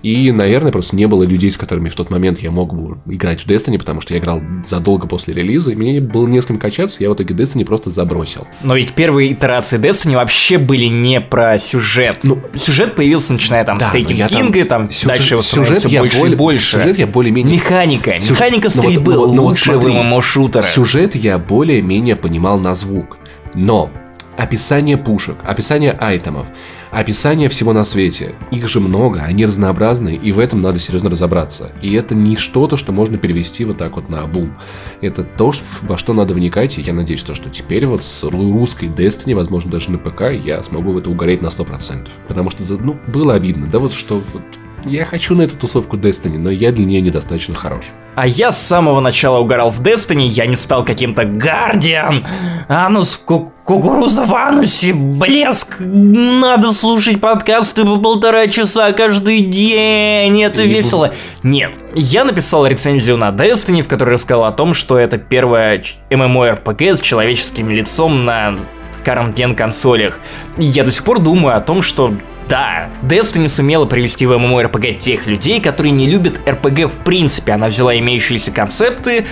Speaker 2: И, наверное, просто не было людей, с которыми в тот момент я мог бы играть в Destiny, потому что я играл задолго после релиза, и мне было не с кем качаться, я в итоге Destiny просто забросил.
Speaker 1: Но ведь первые итерации Destiny вообще были не про сюжет.
Speaker 2: Ну,
Speaker 1: сюжет появился, начиная там
Speaker 2: Да,
Speaker 1: с Тейкинг
Speaker 2: я там-
Speaker 1: Кинга, там,
Speaker 2: сюжет-
Speaker 1: дальше его
Speaker 2: сюжет я
Speaker 1: больше и
Speaker 2: более-
Speaker 1: больше.
Speaker 2: сюжет я более-менее-
Speaker 1: Механика.
Speaker 2: Сюжет-
Speaker 1: Механика
Speaker 2: ну вот-
Speaker 1: стрельбы
Speaker 2: ну вот- ну вот
Speaker 1: лучшая в
Speaker 2: смотри,
Speaker 1: ММО-шутерах.
Speaker 2: Сюжет я более-менее понимал на звук. Но описание пушек, описание айтемов, описание всего на свете, их же много, они разнообразны, и в этом надо серьезно разобраться. И это не что-то, что можно перевести вот так вот на бум. Это то, во что надо вникать, и я надеюсь, то, что теперь вот с ру- русской Destiny, возможно, даже на ПК, я смогу в это угореть на 100%. Потому что, ну, было обидно, да вот что вот я хочу на эту тусовку Destiny, но я для нее недостаточно хорош.
Speaker 1: А я с самого начала угорал в Destiny, я не стал каким-то Гардиан, Анус ку- Кукуруза в анусе, блеск, надо слушать подкасты по полтора часа каждый день, это
Speaker 2: И-
Speaker 1: весело. Нет, я написал рецензию на Destiny, в которой рассказал о том, что это первая MMORPG с человеческим лицом на current-gen консолях. И я до сих пор думаю о том, что да, Destiny сумела привести в MMORPG тех людей, которые не любят RPG в принципе. Она взяла имеющиеся концепты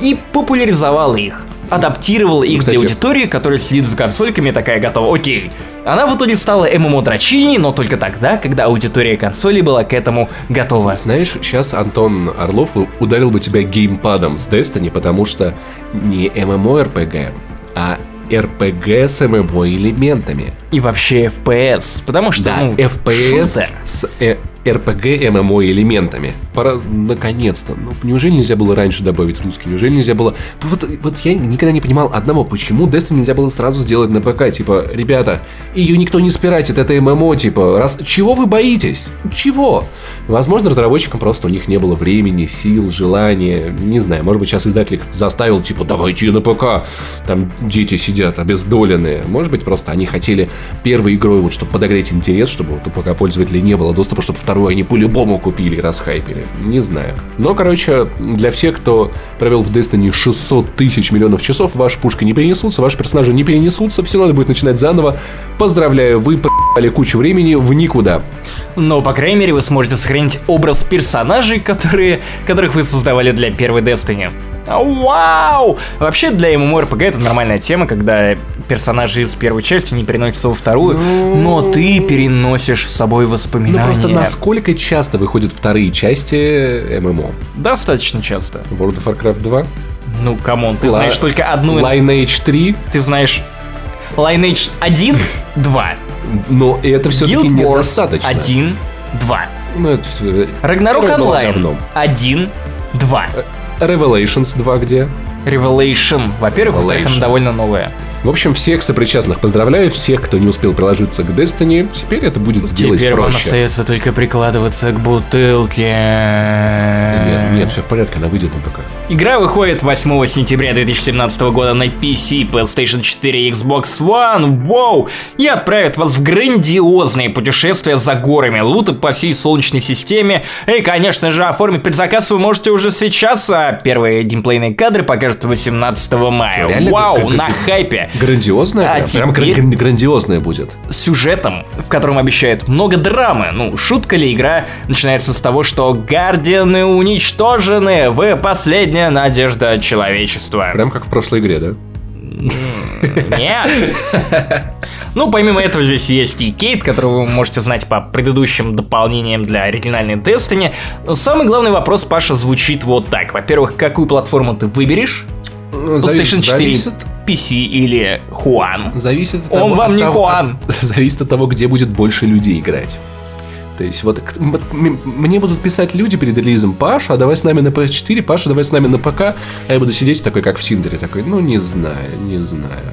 Speaker 1: и популяризовала их. Адаптировала их
Speaker 2: Кстати-
Speaker 1: для аудитории, которая сидит за консольками и такая готова. Окей. Она в итоге стала MMO-дрочиней, но только тогда, когда аудитория консоли была к этому готова.
Speaker 2: Знаешь, сейчас Антон Орлов ударил бы тебя геймпадом с Destiny, потому что не MMORPG, а RPG с MMO элементами.
Speaker 1: И вообще FPS. Потому что,
Speaker 2: Да,
Speaker 1: ну,
Speaker 2: FPS
Speaker 1: шутер.
Speaker 2: с э, RPG MMO элементами. Пора, наконец-то. Ну, неужели нельзя было раньше добавить русский? Неужели нельзя было... Вот, вот я никогда не понимал одного, почему Destiny нельзя было сразу сделать на ПК. Типа, ребята, ее никто не спиратит, это ММО, типа, раз... Чего вы боитесь? Чего? Возможно, разработчикам просто у них не было времени, сил, желания. Не знаю, может быть, сейчас издатель их заставил, типа, давайте на ПК. Там дети сидят обездоленные. Может быть, просто они хотели первой игрой, вот, чтобы подогреть интерес, чтобы вот у ПК пользователей не было доступа, чтобы вторую они по-любому купили расхайпили. Не знаю. Но, короче, для всех, кто провел в Destiny 600 тысяч миллионов часов, ваши пушки не перенесутся, ваши персонажи не перенесутся, все надо будет начинать заново. Поздравляю, вы проебали кучу времени в никуда.
Speaker 1: Но, по крайней мере, вы сможете сохранить образ персонажей, которые, которых вы создавали для первой Destiny. А, Вау! Вообще, для MMORPG это нормальная тема, когда персонажи из первой части не переносятся во вторую, но ты переносишь с собой
Speaker 2: Ну
Speaker 1: воспоминания.
Speaker 2: просто насколько часто выходят вторые части ММО?
Speaker 1: Достаточно часто.
Speaker 2: World of Warcraft 2?
Speaker 1: Ну, come on, ты
Speaker 2: Ла-
Speaker 1: знаешь только одну...
Speaker 2: Lineage 3?
Speaker 1: Ты знаешь Lineage 1, 2.
Speaker 2: Но это все-таки недостаточно.
Speaker 1: 1, 2.
Speaker 2: Ну, это
Speaker 1: Рагнарок онлайн
Speaker 2: говном.
Speaker 1: 1, 2.
Speaker 2: Revelations 2 где?
Speaker 1: Revelation. Во-первых, во-вторых, она
Speaker 2: Revelation.
Speaker 1: довольно новая.
Speaker 2: В общем, всех сопричастных поздравляю, всех, кто не успел приложиться к Destiny, теперь это будет сделать
Speaker 1: Теперь вам
Speaker 2: проще.
Speaker 1: остается только прикладываться к бутылке.
Speaker 2: Да Нет, нет, все в порядке, она выйдет на ПК.
Speaker 1: Игра выходит 8 сентября 2017 года на PC, PlayStation 4 и Xbox One. Воу! И отправит вас в грандиозные путешествия за горами, луты по всей Солнечной системе. И, конечно же, оформить предзаказ вы можете уже сейчас, а первые геймплейные кадры покажут 18 мая.
Speaker 2: Реально
Speaker 1: Вау,
Speaker 2: г- г-
Speaker 1: на хайпе.
Speaker 2: Грандиозная?
Speaker 1: А
Speaker 2: прям
Speaker 1: теперь-
Speaker 2: гран- грандиозная будет.
Speaker 1: с сюжетом, в котором обещают много драмы. Ну, шутка ли игра начинается с того, что Гардианы уничтожены, вы последняя надежда человечества.
Speaker 2: Прям как в прошлой игре, да?
Speaker 1: Нет. Ну, помимо этого, здесь есть и Кейт, которую вы можете знать по предыдущим дополнениям для оригинальной Destiny. Но самый главный вопрос, Паша, звучит вот так. Во-первых, какую платформу ты выберешь?
Speaker 2: Ну,
Speaker 1: PlayStation 4.
Speaker 2: зависит
Speaker 1: PC или Хуан.
Speaker 2: Зависит от
Speaker 1: Он
Speaker 2: того,
Speaker 1: вам
Speaker 2: от
Speaker 1: не
Speaker 2: того-
Speaker 1: Хуан.
Speaker 2: от- зависит от того, где будет больше людей играть. То есть вот мне будут писать люди перед релизом Паша, а давай с нами на PS4, Паша, давай с нами на ПК, а я буду сидеть такой, как в Тиндере, такой, ну не знаю, не знаю.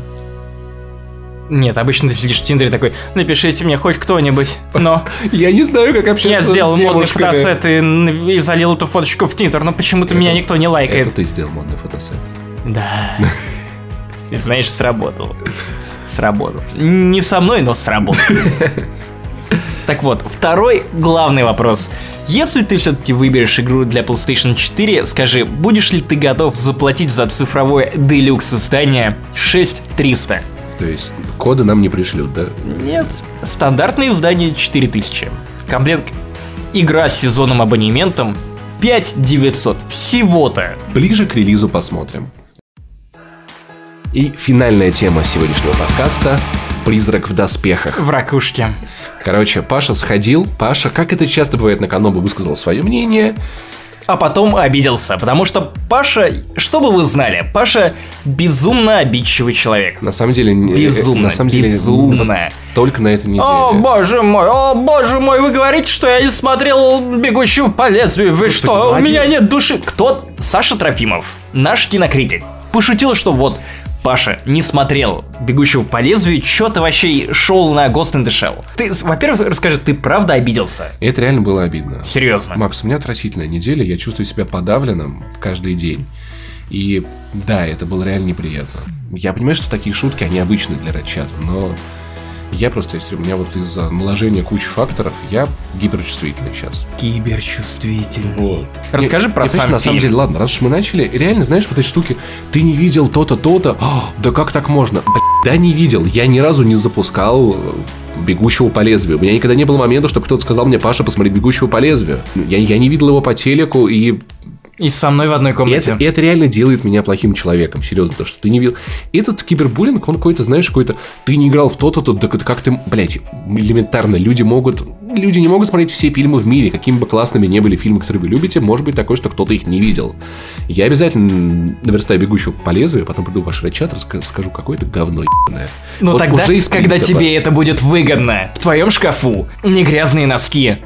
Speaker 1: Нет, обычно ты сидишь в Тиндере такой, напишите мне хоть кто-нибудь, но
Speaker 2: Я не знаю, как общаться
Speaker 1: я
Speaker 2: с
Speaker 1: сделал модный фотосет и, и залил эту фоточку в Тиндер, но почему-то меня никто не лайкает.
Speaker 2: Это ты сделал модный фотосет.
Speaker 1: Да. И знаешь, сработал. Сработал. Не со мной, но сработал. Так вот, второй главный вопрос. Если ты все-таки выберешь игру для PlayStation 4, скажи, будешь ли ты готов заплатить за цифровое делюкс издание 6300?
Speaker 2: То есть коды нам не пришлют, да?
Speaker 1: Нет. Стандартное издание 4000. Комплект игра с сезонным абонементом 5900. Всего-то.
Speaker 2: Ближе к релизу посмотрим. И финальная тема сегодняшнего подкаста – «Призрак в доспехах».
Speaker 1: В ракушке.
Speaker 2: Короче, Паша сходил, Паша, как это часто бывает на Канобу, высказал свое мнение.
Speaker 1: А потом обиделся, потому что Паша, что бы вы знали, Паша безумно обидчивый человек.
Speaker 2: На самом деле... не-
Speaker 1: Безумно,
Speaker 2: на самом деле,
Speaker 1: безумно.
Speaker 2: только на этой неделе.
Speaker 1: О, боже мой, о, боже мой, вы говорите, что я не смотрел «Бегущего по лезвию», вы что, у
Speaker 2: один-
Speaker 1: меня нет души. Кто? Саша Трофимов, наш кинокритик, пошутил, что вот, Паша не смотрел «Бегущего по лезвию», что ты вообще шел на Ghost in the Shell. Ты, во-первых, расскажи, ты правда обиделся?
Speaker 2: Это реально было обидно.
Speaker 1: Серьезно?
Speaker 2: Макс, у меня отвратительная неделя, я чувствую себя подавленным каждый день. И да, это было реально неприятно. Я понимаю, что такие шутки, они обычны для рэд-чата, но я просто, если у меня вот из-за наложения кучи факторов, я гиперчувствительный сейчас.
Speaker 1: Киберчувствительный. Расскажи
Speaker 2: Не-
Speaker 1: про
Speaker 2: не,
Speaker 1: сам
Speaker 2: знаешь, На самом деле, ладно, раз уж мы начали, реально, знаешь, вот эти штуки, ты не видел то-то, то-то, а, да как так можно? Да не видел, я ни разу не запускал э, «Бегущего по лезвию». У меня никогда не было момента, чтобы кто-то сказал мне, Паша, посмотри «Бегущего по лезвию». Я, я не видел его по телеку, и
Speaker 1: И со мной в одной
Speaker 2: и
Speaker 1: комнате.
Speaker 2: это, и это реально делает меня плохим человеком, серьезно, то, что ты не видел. Этот кибербуллинг, он какой-то, знаешь, какой-то, ты не играл в то-то, то, так это как ты, блядь, элементарно, люди могут, люди не могут смотреть все фильмы в мире, какими бы классными не были фильмы, которые вы любите, может быть такое, что кто-то их не видел. Я обязательно наверстаю бегущего по лезвию, потом приду в ваш чат, скажу, какое это говно ебаное.
Speaker 1: Ну
Speaker 2: Вот
Speaker 1: тогда,
Speaker 2: уже
Speaker 1: когда тебе это будет выгодно, в твоем шкафу не грязные носки.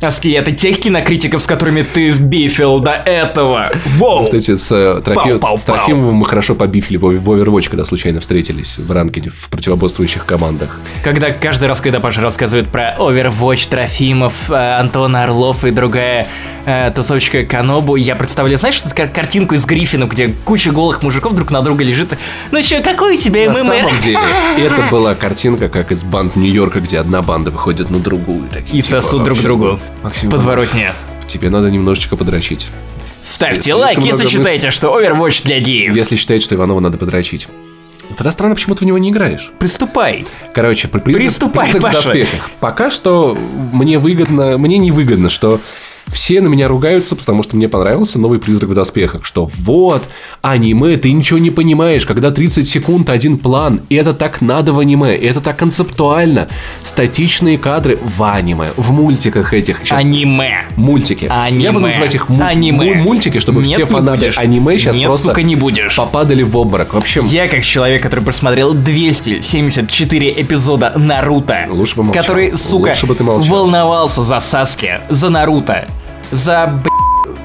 Speaker 1: Носки это тех кинокритиков, с которыми ты сбифил до этого. Воу!
Speaker 2: Кстати, с, э, Трофи-
Speaker 1: Пау-пау-пау.
Speaker 2: с Трофимовым мы хорошо побифили в, в Overwatch, когда случайно встретились в ранкеде в противоборствующих командах.
Speaker 1: Когда каждый раз, когда Паша рассказывает про Overwatch, Трофимов, э, Антон Орлов и другая э, тусовочка Канобу, я представляю, знаешь, кар- картинку из Гриффина, где куча голых мужиков друг на друга лежит. Ну чё, какой у тебя
Speaker 2: На
Speaker 1: ММР?
Speaker 2: самом деле, это была картинка, как из банд Нью-Йорка, где одна банда выходит на другую. Такие,
Speaker 1: И
Speaker 2: типа,
Speaker 1: сосут друг другу.
Speaker 2: Максим,
Speaker 1: Подворотня.
Speaker 2: тебе надо немножечко подрочить.
Speaker 1: Ставьте
Speaker 2: Слишком
Speaker 1: лайк, если считаете, что Overwatch для геев.
Speaker 2: Если считаете, что Иванова надо подрочить. Тогда странно, почему ты в него не играешь.
Speaker 1: Приступай.
Speaker 2: Короче, при- при-
Speaker 1: Приступай,
Speaker 2: призрак в
Speaker 1: Паша.
Speaker 2: доспехах. Пока что мне выгодно, мне не выгодно, что все на меня ругаются, потому что мне понравился новый призрак в доспехах. Что вот, аниме, ты ничего не понимаешь, когда 30 секунд один план, и это так надо в аниме, это так концептуально. Статичные кадры в аниме, в мультиках этих. Сейчас
Speaker 1: Аниме.
Speaker 2: Мультики.
Speaker 1: Аниме.
Speaker 2: Я буду называть их му-
Speaker 1: Аниме.
Speaker 2: му- мультики, чтобы
Speaker 1: Нет,
Speaker 2: все фанаты
Speaker 1: будешь.
Speaker 2: аниме сейчас
Speaker 1: Нет,
Speaker 2: просто
Speaker 1: сука, не будешь.
Speaker 2: попадали в обморок. В общем,
Speaker 1: Я, как человек, который просмотрел 274 эпизода Наруто,
Speaker 2: Лучше бы молчал.
Speaker 1: который, сука,
Speaker 2: Лучше бы ты молчал.
Speaker 1: волновался за Саски, за Наруто, за,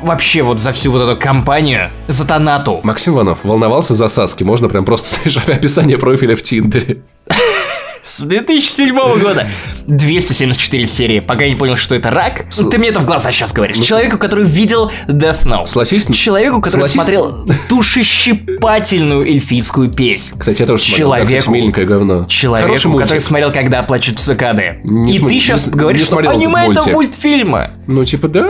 Speaker 1: вообще вот за всю вот эту компанию, за Танату.
Speaker 2: Максим Иванов волновался за Саски. Можно прям просто, знаешь, описание профиля в Тиндере.
Speaker 1: С 2007 года. 274 серии, пока я не понял, что это рак. Ты мне это в глаза сейчас говоришь. Человеку, который видел Death Note.
Speaker 2: Ну, Согласись-
Speaker 1: Человеку, который
Speaker 2: согласись-
Speaker 1: смотрел душещипательную эльфийскую песнь.
Speaker 2: Кстати, я тоже смотрел.
Speaker 1: Человеку,
Speaker 2: кстати, миленькое говно.
Speaker 1: Человеку, который смотрел, когда плачут цикады.
Speaker 2: Не
Speaker 1: И
Speaker 2: см-
Speaker 1: ты
Speaker 2: не
Speaker 1: сейчас
Speaker 2: с-
Speaker 1: говоришь,
Speaker 2: не
Speaker 1: что
Speaker 2: смотрел
Speaker 1: аниме это
Speaker 2: мультик.
Speaker 1: мультфильмы.
Speaker 2: Ну, типа, да.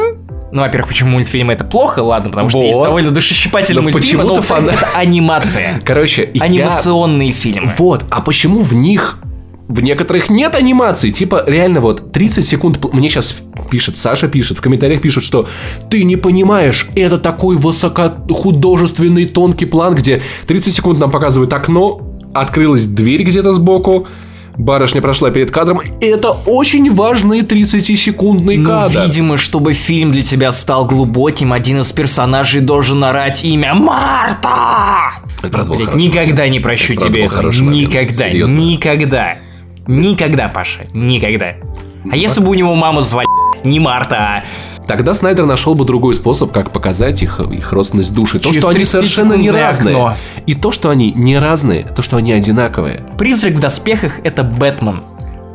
Speaker 1: Ну, во-первых, почему мультфильмы это плохо? Ладно, потому что есть
Speaker 2: Вот.
Speaker 1: довольно душещипательные
Speaker 2: Но
Speaker 1: мультфильмы, но
Speaker 2: фана-
Speaker 1: это анимация.
Speaker 2: Короче, я...
Speaker 1: Анимационные фильмы.
Speaker 2: Вот, а почему в них... В некоторых нет анимации, типа реально вот 30 секунд, мне сейчас пишет, Саша пишет, в комментариях пишет, что ты не понимаешь, это такой высокохудожественный тонкий план, где 30 секунд нам показывают окно, открылась дверь где-то сбоку, барышня прошла перед кадром, и это очень важный 30-секундный
Speaker 1: Ну,
Speaker 2: кадр.
Speaker 1: видимо, чтобы фильм для тебя стал глубоким, один из персонажей должен орать имя Марта!
Speaker 2: Это правда был
Speaker 1: Блядь,
Speaker 2: хороший
Speaker 1: никогда
Speaker 2: момент.
Speaker 1: не прощу
Speaker 2: Это
Speaker 1: тебе
Speaker 2: момент,
Speaker 1: Никогда,
Speaker 2: серьезно.
Speaker 1: никогда. Никогда, Паша, никогда. А если бы у него мама звали не Марта, а
Speaker 2: Тогда Снайдер нашел бы другой способ, как показать их, их родственность души. То,
Speaker 1: Через
Speaker 2: что они
Speaker 1: 30
Speaker 2: совершенно не разные.
Speaker 1: окно.
Speaker 2: И то, что они не разные, то, что они одинаковые.
Speaker 1: Призрак в доспехах это Бэтмен,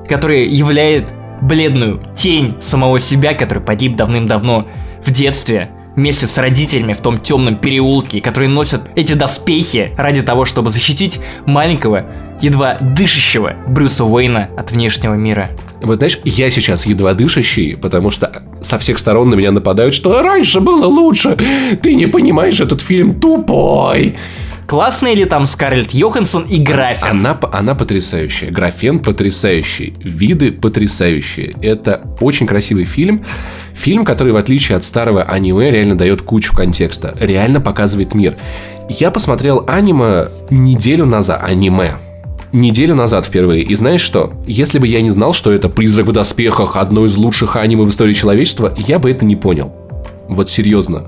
Speaker 1: который являет бледную тень самого себя, который погиб давным-давно в детстве вместе с родителями в том темном переулке, которые носят эти доспехи ради того, чтобы защитить маленького, едва дышащего Брюса Уэйна от внешнего мира.
Speaker 2: Вот знаешь, я сейчас едва дышащий, потому что со всех сторон на меня нападают, что раньше было лучше. Ты не понимаешь, этот фильм тупой.
Speaker 1: Классные ли там Скарлетт Йоханссон и Графин?
Speaker 2: Она, она потрясающая. Графен потрясающий. Виды потрясающие. Это очень красивый фильм. Фильм, который, в отличие от старого аниме, реально дает кучу контекста. Реально показывает мир. Я посмотрел аниме неделю назад. Аниме. Неделю назад впервые. И знаешь что? Если бы я не знал, что это «Призрак в доспехах», одно из лучших аниме в истории человечества, я бы это не понял. Вот серьезно.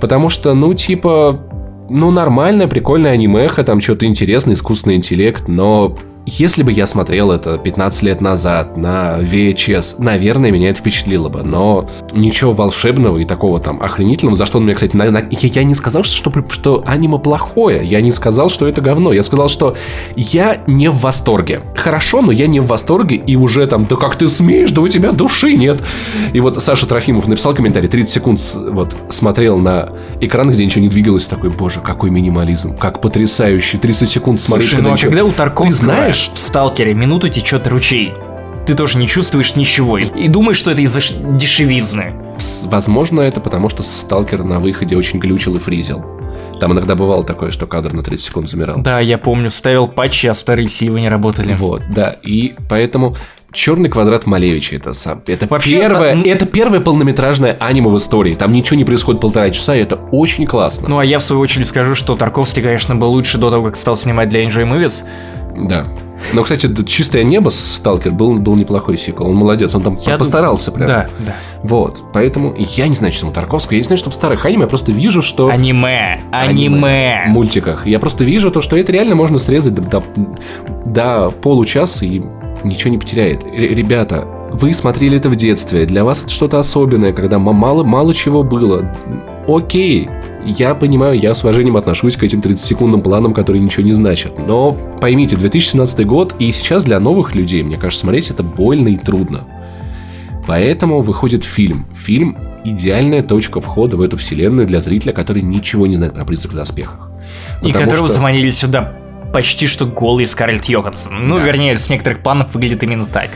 Speaker 2: Потому что, ну, типа, ну, нормальное, прикольное анимеха, там что-то интересное, искусственный интеллект, но если бы я смотрел это 15 лет назад на VHS, наверное, меня это впечатлило бы, но ничего волшебного и такого там охренительного, за что он меня, кстати, на- на- я, я не сказал, что, что аниме плохое, я не сказал, что это говно, я сказал, что я не в восторге. Хорошо, но я не в восторге, и уже там, да как ты смеешь, да у тебя души нет. И вот Саша Трофимов написал комментарий, 30 секунд вот смотрел на экран, где ничего не двигалось, такой, боже, какой минимализм, как потрясающе, 30 секунд смотреть,
Speaker 1: Слушай, ну а
Speaker 2: ничего-
Speaker 1: когда у Тарковского
Speaker 2: Ты знаешь,
Speaker 1: в Сталкере минуту течет ручей, ты тоже не чувствуешь ничего и- думаешь, что это из-за дешевизны.
Speaker 2: Возможно, это потому, что Сталкер на выходе очень глючил и фризил. Там иногда бывало такое, что кадр на 30 секунд замирал.
Speaker 1: Да, я помню, ставил патчи, а старые силы не работали.
Speaker 2: Вот, да. И поэтому Черный квадрат Малевича это сам. Это
Speaker 1: Вообще,
Speaker 2: первое,
Speaker 1: м-
Speaker 2: это первое полнометражное аниме в истории. Там ничего не происходит полтора часа, и это очень классно.
Speaker 1: Ну а я в свою очередь скажу, что Тарковский, конечно, был лучше до того, как стал снимать для Enjoy Movies.
Speaker 2: Да. Но, кстати, чистое небо Сталкер был, был неплохой сиквел. Он молодец, он там
Speaker 1: Я
Speaker 2: постарался прям.
Speaker 1: Да, да.
Speaker 2: Вот. Поэтому я не знаю, что там Тарковского. Я не знаю, что в старых аниме. Я просто вижу, что...
Speaker 1: Аниме,
Speaker 2: в
Speaker 1: аниме.
Speaker 2: мультиках. Я просто вижу то, что это реально можно срезать до, до- до получаса и ничего не потеряет. Р- ребята, вы смотрели это в детстве, для вас это что-то особенное, когда ма- мало, мало чего было. Окей, я понимаю, я с уважением отношусь к этим 30-секундным планам, которые ничего не значат. Но поймите, 2017 год, и сейчас для новых людей, мне кажется, смотреть это больно и трудно. Поэтому выходит фильм. Фильм – идеальная точка входа в эту вселенную для зрителя, который ничего не знает про призрак в доспехах.
Speaker 1: И которого
Speaker 2: что-
Speaker 1: заманили сюда почти что голый Скарлетт Йоханссон. Ну,
Speaker 2: Да.
Speaker 1: вернее, с некоторых планов выглядит именно так.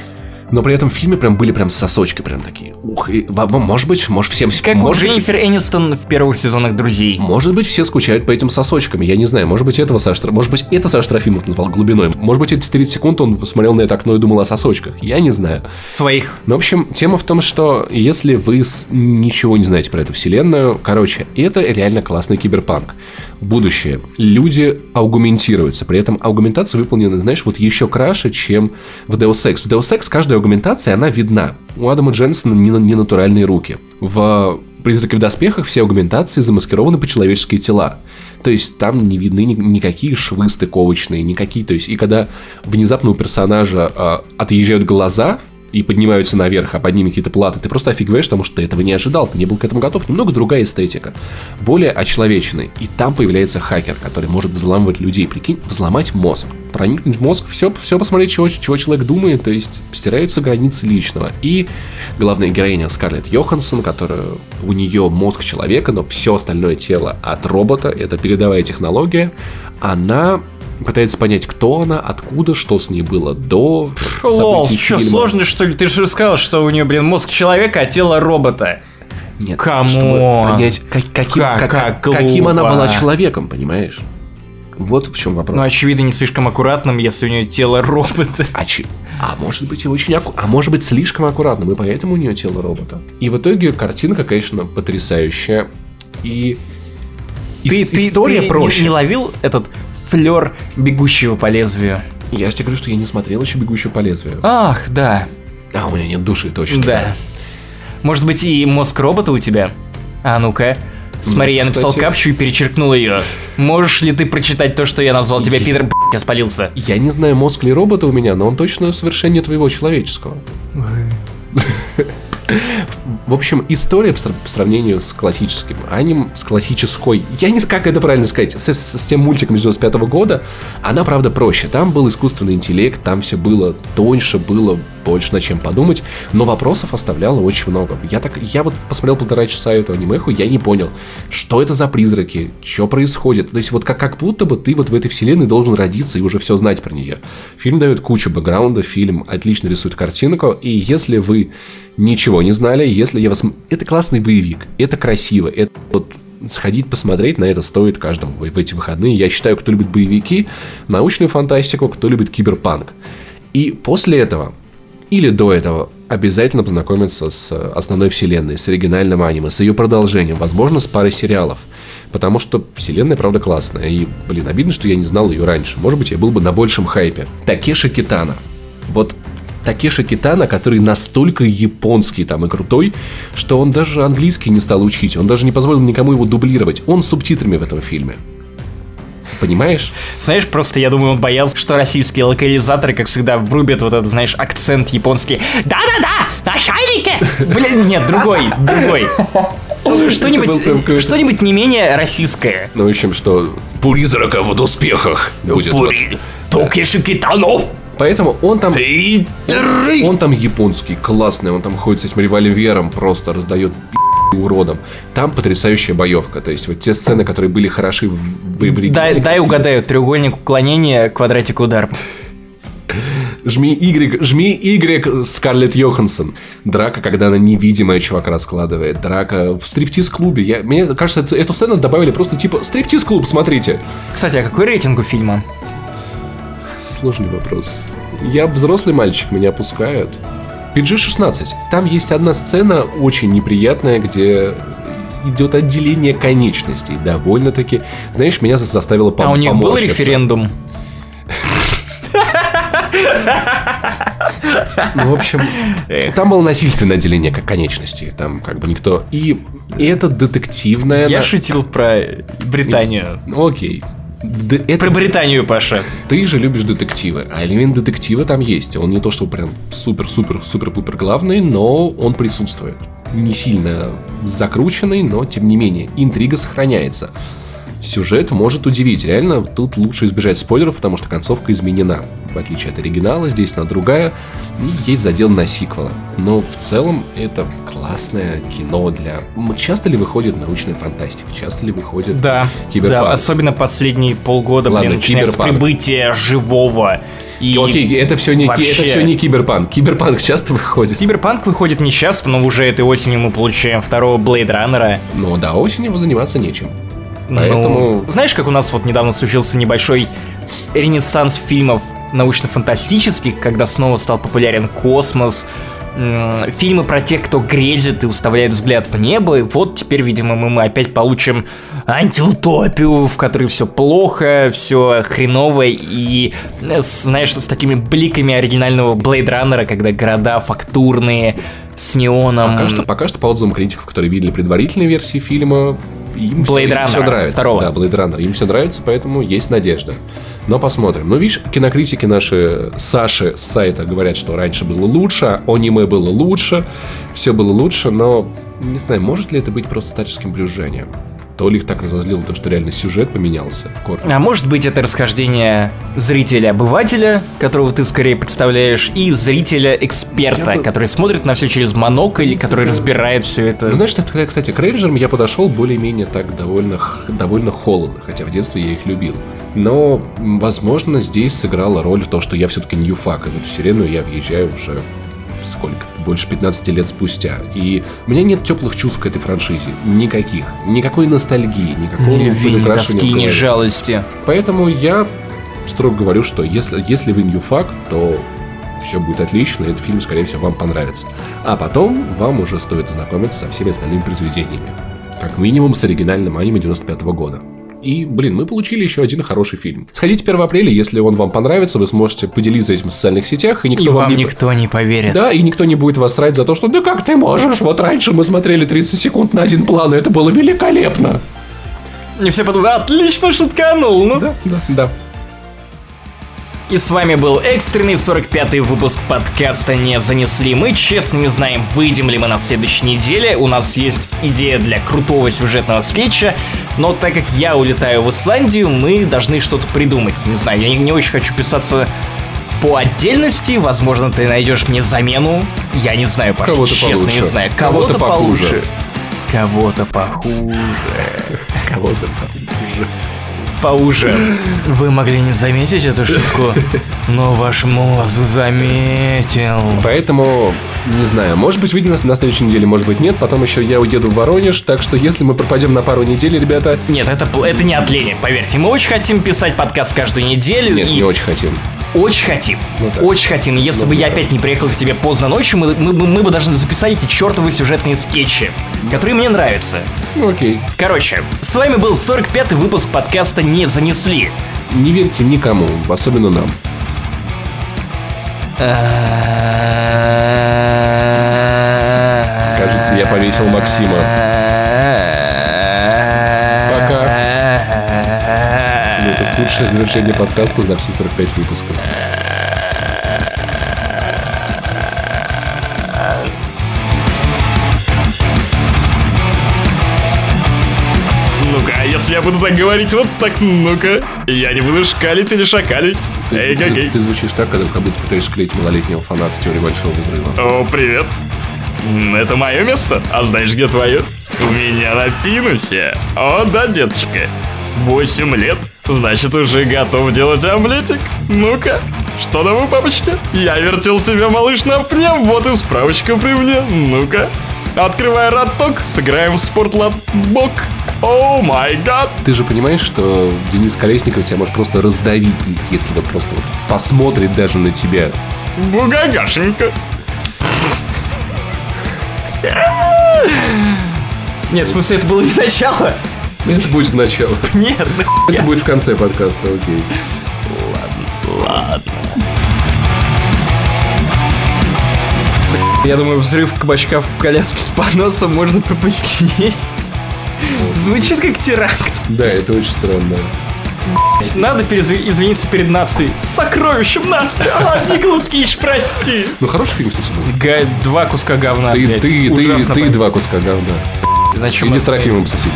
Speaker 2: Но при этом в фильме прям были прям сосочки прям такие. Ух, и, может быть, может всем...
Speaker 1: Как у
Speaker 2: может быть,
Speaker 1: Дженнифер Энистон в первых сезонах «Друзей».
Speaker 2: Может быть, все скучают по этим сосочкам, я не знаю. Может быть, этого Саша, может быть, это Саша Трофимов назвал глубиной. Может быть, эти 30 секунд он смотрел на это окно и думал о сосочках. Я не знаю.
Speaker 1: Своих.
Speaker 2: Ну, в общем, тема в том, что если вы ничего не знаете про эту вселенную, короче, это реально классный киберпанк. Будущее. Люди аугументируются. При этом аугументация выполнена, знаешь, вот еще краше, чем в Deus Ex. В Deus Ex каждая аугументация, она видна. У Адама Дженсона не, не натуральные руки. В «Призраке в доспехах» все аугументации замаскированы по человеческие тела. То есть там не видны ни- никакие швы стыковочные, никакие. То есть и когда внезапно у персонажа а, отъезжают глаза, и поднимаются наверх, а под ними какие-то платы, ты просто офигеваешь, потому что ты этого не ожидал, ты не был к этому готов. Немного другая эстетика, более очеловеченной. И там появляется хакер, который может взламывать людей. Прикинь, взломать мозг, проникнуть в мозг, все, все посмотреть, чего, чего человек думает, то есть стираются границы личного. И главная героиня Скарлетт Йоханссон, которая у нее мозг человека, но все остальное тело от робота, это передовая технология, она пытается понять, кто она, откуда, что с ней было до
Speaker 1: Лол, что,
Speaker 2: фильма.
Speaker 1: сложно, что ли? Ты же сказал, что у нее, блин, мозг человека, а тело робота.
Speaker 2: Нет,
Speaker 1: Come on.
Speaker 2: чтобы понять, как- каким,
Speaker 1: Как-
Speaker 2: как-
Speaker 1: как
Speaker 2: каким она была человеком, понимаешь? Вот в чем вопрос.
Speaker 1: Ну, очевидно, не слишком аккуратным, если у нее тело робота.
Speaker 2: А, чи- а может быть и очень аку- а может быть слишком аккуратным, и поэтому у нее тело робота. И в итоге картинка, конечно, потрясающая. И
Speaker 1: Ты,
Speaker 2: ис-
Speaker 1: ты-
Speaker 2: история
Speaker 1: ты не-
Speaker 2: проще.
Speaker 1: Не, ловил этот флер бегущего по лезвию?
Speaker 2: Я же тебе говорю, что я не смотрел еще «Бегущую по лезвию».
Speaker 1: Ах, да,
Speaker 2: А, у меня нет души, точно.
Speaker 1: да. Может быть, и мозг робота у тебя? А ну-ка. Смотри, я написал
Speaker 2: кстати-
Speaker 1: капчу и перечеркнул ее. Можешь ли ты прочитать то, что я назвал тебя Питер, б***ь, я спалился?
Speaker 2: Я не знаю, мозг ли робота у меня, но он точно совершение твоего человеческого. В общем, история по сра- по сравнению с классическим аним, с классической, я не знаю, как это правильно сказать, с, с- тем мультиком из 95 года, она, правда, проще. Там был искусственный интеллект, там все было тоньше, было больше над чем подумать, но вопросов оставляло очень много. Я так, я вот посмотрел полтора часа эту анимеху, я не понял, что это за призраки, что происходит. То есть вот как, как будто бы ты вот в этой вселенной должен родиться и уже все знать про нее. Фильм дает кучу бэкграунда, фильм отлично рисует картинку, и если вы ничего не знали, если я вас... Это классный боевик, это красиво, это вот сходить посмотреть на это стоит каждому в эти выходные. Я считаю, кто любит боевики, научную фантастику, кто любит киберпанк. И после этого или до этого обязательно познакомиться с э, основной вселенной, с оригинальным аниме, с ее продолжением, возможно, с парой сериалов. Потому что вселенная, правда, классная. И, блин, обидно, что я не знал ее раньше. Может быть, я был бы на большем хайпе. Такеши Китана. Вот Такеши Китана, который настолько японский там и крутой, что он даже английский не стал учить. Он даже не позволил никому его дублировать. Он с субтитрами в этом фильме. Понимаешь?
Speaker 1: Знаешь, просто я думаю, он боялся, что российские локализаторы, как всегда, врубят вот этот, знаешь, акцент японский. Да-да-да, на шайнике! Блин, нет, другой, другой. Что-нибудь, что-нибудь не менее российское.
Speaker 2: Ну, в общем, что призрака в успехах будет. вот.
Speaker 1: Токеши Китано!
Speaker 2: Поэтому он там... Он там японский, классный, он там ходит с этим револьвером, просто раздает уродом. Там потрясающая боевка. То есть вот те сцены, которые были хороши в, оригинале,
Speaker 1: Дай, дай угадаю, треугольник уклонения, квадратик удар.
Speaker 2: Жми Y, жми Y Скарлетт Йоханссон. Драка, когда она невидимая чувака раскладывает. Драка в стриптиз-клубе. Я, мне кажется, эту, эту сцену добавили просто типа стриптиз-клуб, смотрите.
Speaker 1: Кстати, а какой рейтинг у фильма?
Speaker 2: Сложный вопрос. Я взрослый мальчик, меня пускают. PG-16. Там есть одна сцена очень неприятная, где идет отделение конечностей. Довольно-таки. Знаешь, меня за- заставило пом-
Speaker 1: а у них был референдум?
Speaker 2: Ну, в общем, там было насильственное отделение как конечностей. Там как бы никто... И, и это детективная...
Speaker 1: Я шутил про Британию.
Speaker 2: Окей. Д- это
Speaker 1: Про Британию, Паша.
Speaker 2: Ты же любишь детективы, а элемент детектива там есть. Он не то, что прям супер-супер-супер-пупер главный, но он присутствует. Не сильно закрученный, но тем не менее, интрига сохраняется. Сюжет может удивить. Реально, тут лучше избежать спойлеров, потому что концовка изменена. В отличие от оригинала, здесь она другая, и есть задел на сиквела. Но в целом это классное кино для... Часто ли выходит научная фантастика? Часто ли выходит
Speaker 1: Да,
Speaker 2: Киберпанк.
Speaker 1: да, особенно последние полгода,
Speaker 2: Ладно,
Speaker 1: блин, начиная с прибытия живого. И
Speaker 2: Окей, это все не,
Speaker 1: вообще-
Speaker 2: это все не киберпанк. Киберпанк часто выходит.
Speaker 1: Киберпанк выходит нечасто, но уже этой осенью мы получаем второго Blade Runner а.
Speaker 2: Но до осени его заниматься нечем. Поэтому-
Speaker 1: Ну, знаешь, как у нас вот недавно случился небольшой ренессанс фильмов научно-фантастических, когда снова стал популярен космос, фильмы про тех, кто грезит и уставляет взгляд в небо. И вот теперь, видимо, мы, мы опять получим антиутопию, в которой все плохо, все хреново и, э, знаешь, с такими бликами оригинального Blade Runner, когда города фактурные, с неоном.
Speaker 2: Пока что, пока что по отзывам критиков, которые видели предварительные версии фильма, им
Speaker 1: Blade
Speaker 2: все,
Speaker 1: Runner,
Speaker 2: нравится.
Speaker 1: второго.
Speaker 2: Да, Blade Runner. Им все нравится, поэтому есть надежда. Но посмотрим. Ну, видишь, кинокритики наши Саши с сайта говорят, что раньше было лучше, аниме было лучше, все было лучше, но не знаю, может ли это быть просто старческим брюзжанием? То ли их так разозлило то, что реально сюжет поменялся в корне.
Speaker 1: А может быть это расхождение зрителя-обывателя, которого ты скорее представляешь, и зрителя-эксперта,
Speaker 2: Я бы-
Speaker 1: который смотрит на все через монокль, который разбирает все это.
Speaker 2: Ну, знаешь, так, кстати, к рейнджерам я подошел более-менее так довольно, довольно холодно, хотя в детстве я их любил. Но, возможно, здесь сыграла роль то, что я все-таки ньюфак, и в эту вселенную я въезжаю уже сколько? Больше 15 лет спустя. И у меня нет теплых чувств к этой франшизе. Никаких. Никакой ностальгии, никакого
Speaker 1: ни любви, ни тоски, ни жалости.
Speaker 2: Поэтому я строго говорю, что если, если вы ньюфак, то все будет отлично, и этот фильм, скорее всего, вам понравится. А потом вам уже стоит ознакомиться со всеми остальными произведениями. Как минимум с оригинальным аниме 95 года. И, блин, мы получили еще один хороший фильм. Сходите 1 апреля, если он вам понравится, вы сможете поделиться этим в социальных сетях, и никто
Speaker 1: И
Speaker 2: вам,
Speaker 1: вам
Speaker 2: не...
Speaker 1: никто не поверит.
Speaker 2: Да, и никто не будет вас срать за то, что да как ты можешь, вот раньше мы смотрели 30 секунд на один план, и это было великолепно.
Speaker 1: И все подумают, отлично шутканул, ну.
Speaker 2: Да, да, да.
Speaker 1: И с вами был экстренный 45-й выпуск подкаста «Не занесли». Мы честно не знаем, выйдем ли мы на следующей неделе. У нас есть идея для крутого сюжетного скетча. Но так как я улетаю в Исландию, мы должны что-то придумать. Не знаю, я не, не очень хочу писаться по отдельности. Возможно, ты найдешь мне замену. Я не знаю, Паша,
Speaker 2: Кого-то
Speaker 1: честно
Speaker 2: получше.
Speaker 1: не знаю.
Speaker 2: Кого-то
Speaker 1: Кого-то
Speaker 2: похуже.
Speaker 1: получше. Кого-то похуже.
Speaker 2: Кого-то
Speaker 1: Поуже. Вы могли не заметить эту шутку, но ваш мозг заметил.
Speaker 2: Поэтому, не знаю, может быть, выйдем на, на следующей неделе, может быть, нет. Потом еще я уеду в Воронеж, так что если мы пропадем на пару недель, ребята...
Speaker 1: Нет, это, это не от лени, поверьте. Мы очень хотим писать подкаст каждую неделю
Speaker 2: Нет,
Speaker 1: и
Speaker 2: не очень хотим.
Speaker 1: очень хотим.
Speaker 2: Ну так.
Speaker 1: очень хотим. Если
Speaker 2: Ну
Speaker 1: бы я
Speaker 2: да.
Speaker 1: опять не приехал к тебе поздно ночью, мы, мы, бы- мы бы даже записали эти чертовы сюжетные скетчи, которые мне нравятся.
Speaker 2: Ну, окей.
Speaker 1: Короче, с вами был 45-й выпуск подкаста «Не занесли».
Speaker 2: Не верьте никому, особенно нам. Кажется, я повесил Максима. Пока. Это худшее завершение подкаста за все 45 выпусков.
Speaker 1: Если я буду так говорить вот так, ну-ка, я не буду шкалить или шакалить.
Speaker 2: Ты,
Speaker 1: Эй,
Speaker 2: ты-
Speaker 1: какой.
Speaker 2: ты звучишь так, когда, как будто пытаешься склеить малолетнего фаната теории большого взрыва.
Speaker 1: О, привет. Это мое место. А знаешь, где твое? У меня на пинусе. О, да, деточка. Восемь лет. Значит, уже готов делать омлетик. Ну-ка. Что там у папочки? Я вертел тебя, малыш, на пне. Вот и справочка при мне. Ну-ка. Открывай роток, сыграем в спортлат бок. О май гад.
Speaker 2: Ты же понимаешь, что Денис Колесников тебя может просто раздавить, если вот просто вот посмотрит даже на тебя.
Speaker 1: Бугагашенька. Нет, в смысле, это было не начало.
Speaker 2: Это будет начало.
Speaker 1: Нет, нахуя.
Speaker 2: Это будет в конце подкаста, окей.
Speaker 1: Я думаю, взрыв кабачка в коляске с поносом можно пропустить. Звучит как теракт.
Speaker 2: Да, это очень странно.
Speaker 1: Надо извиниться перед нацией. Сокровищем нации. А, Николас Кейдж, прости.
Speaker 2: Ну, хороший фильм, кстати, был.
Speaker 1: Га- два куска говна.
Speaker 2: Ты,
Speaker 1: блядь.
Speaker 2: ты, ты, ты два куска говна.
Speaker 1: Ты на чем
Speaker 2: с
Speaker 1: остановился?
Speaker 2: Трофимом сосись.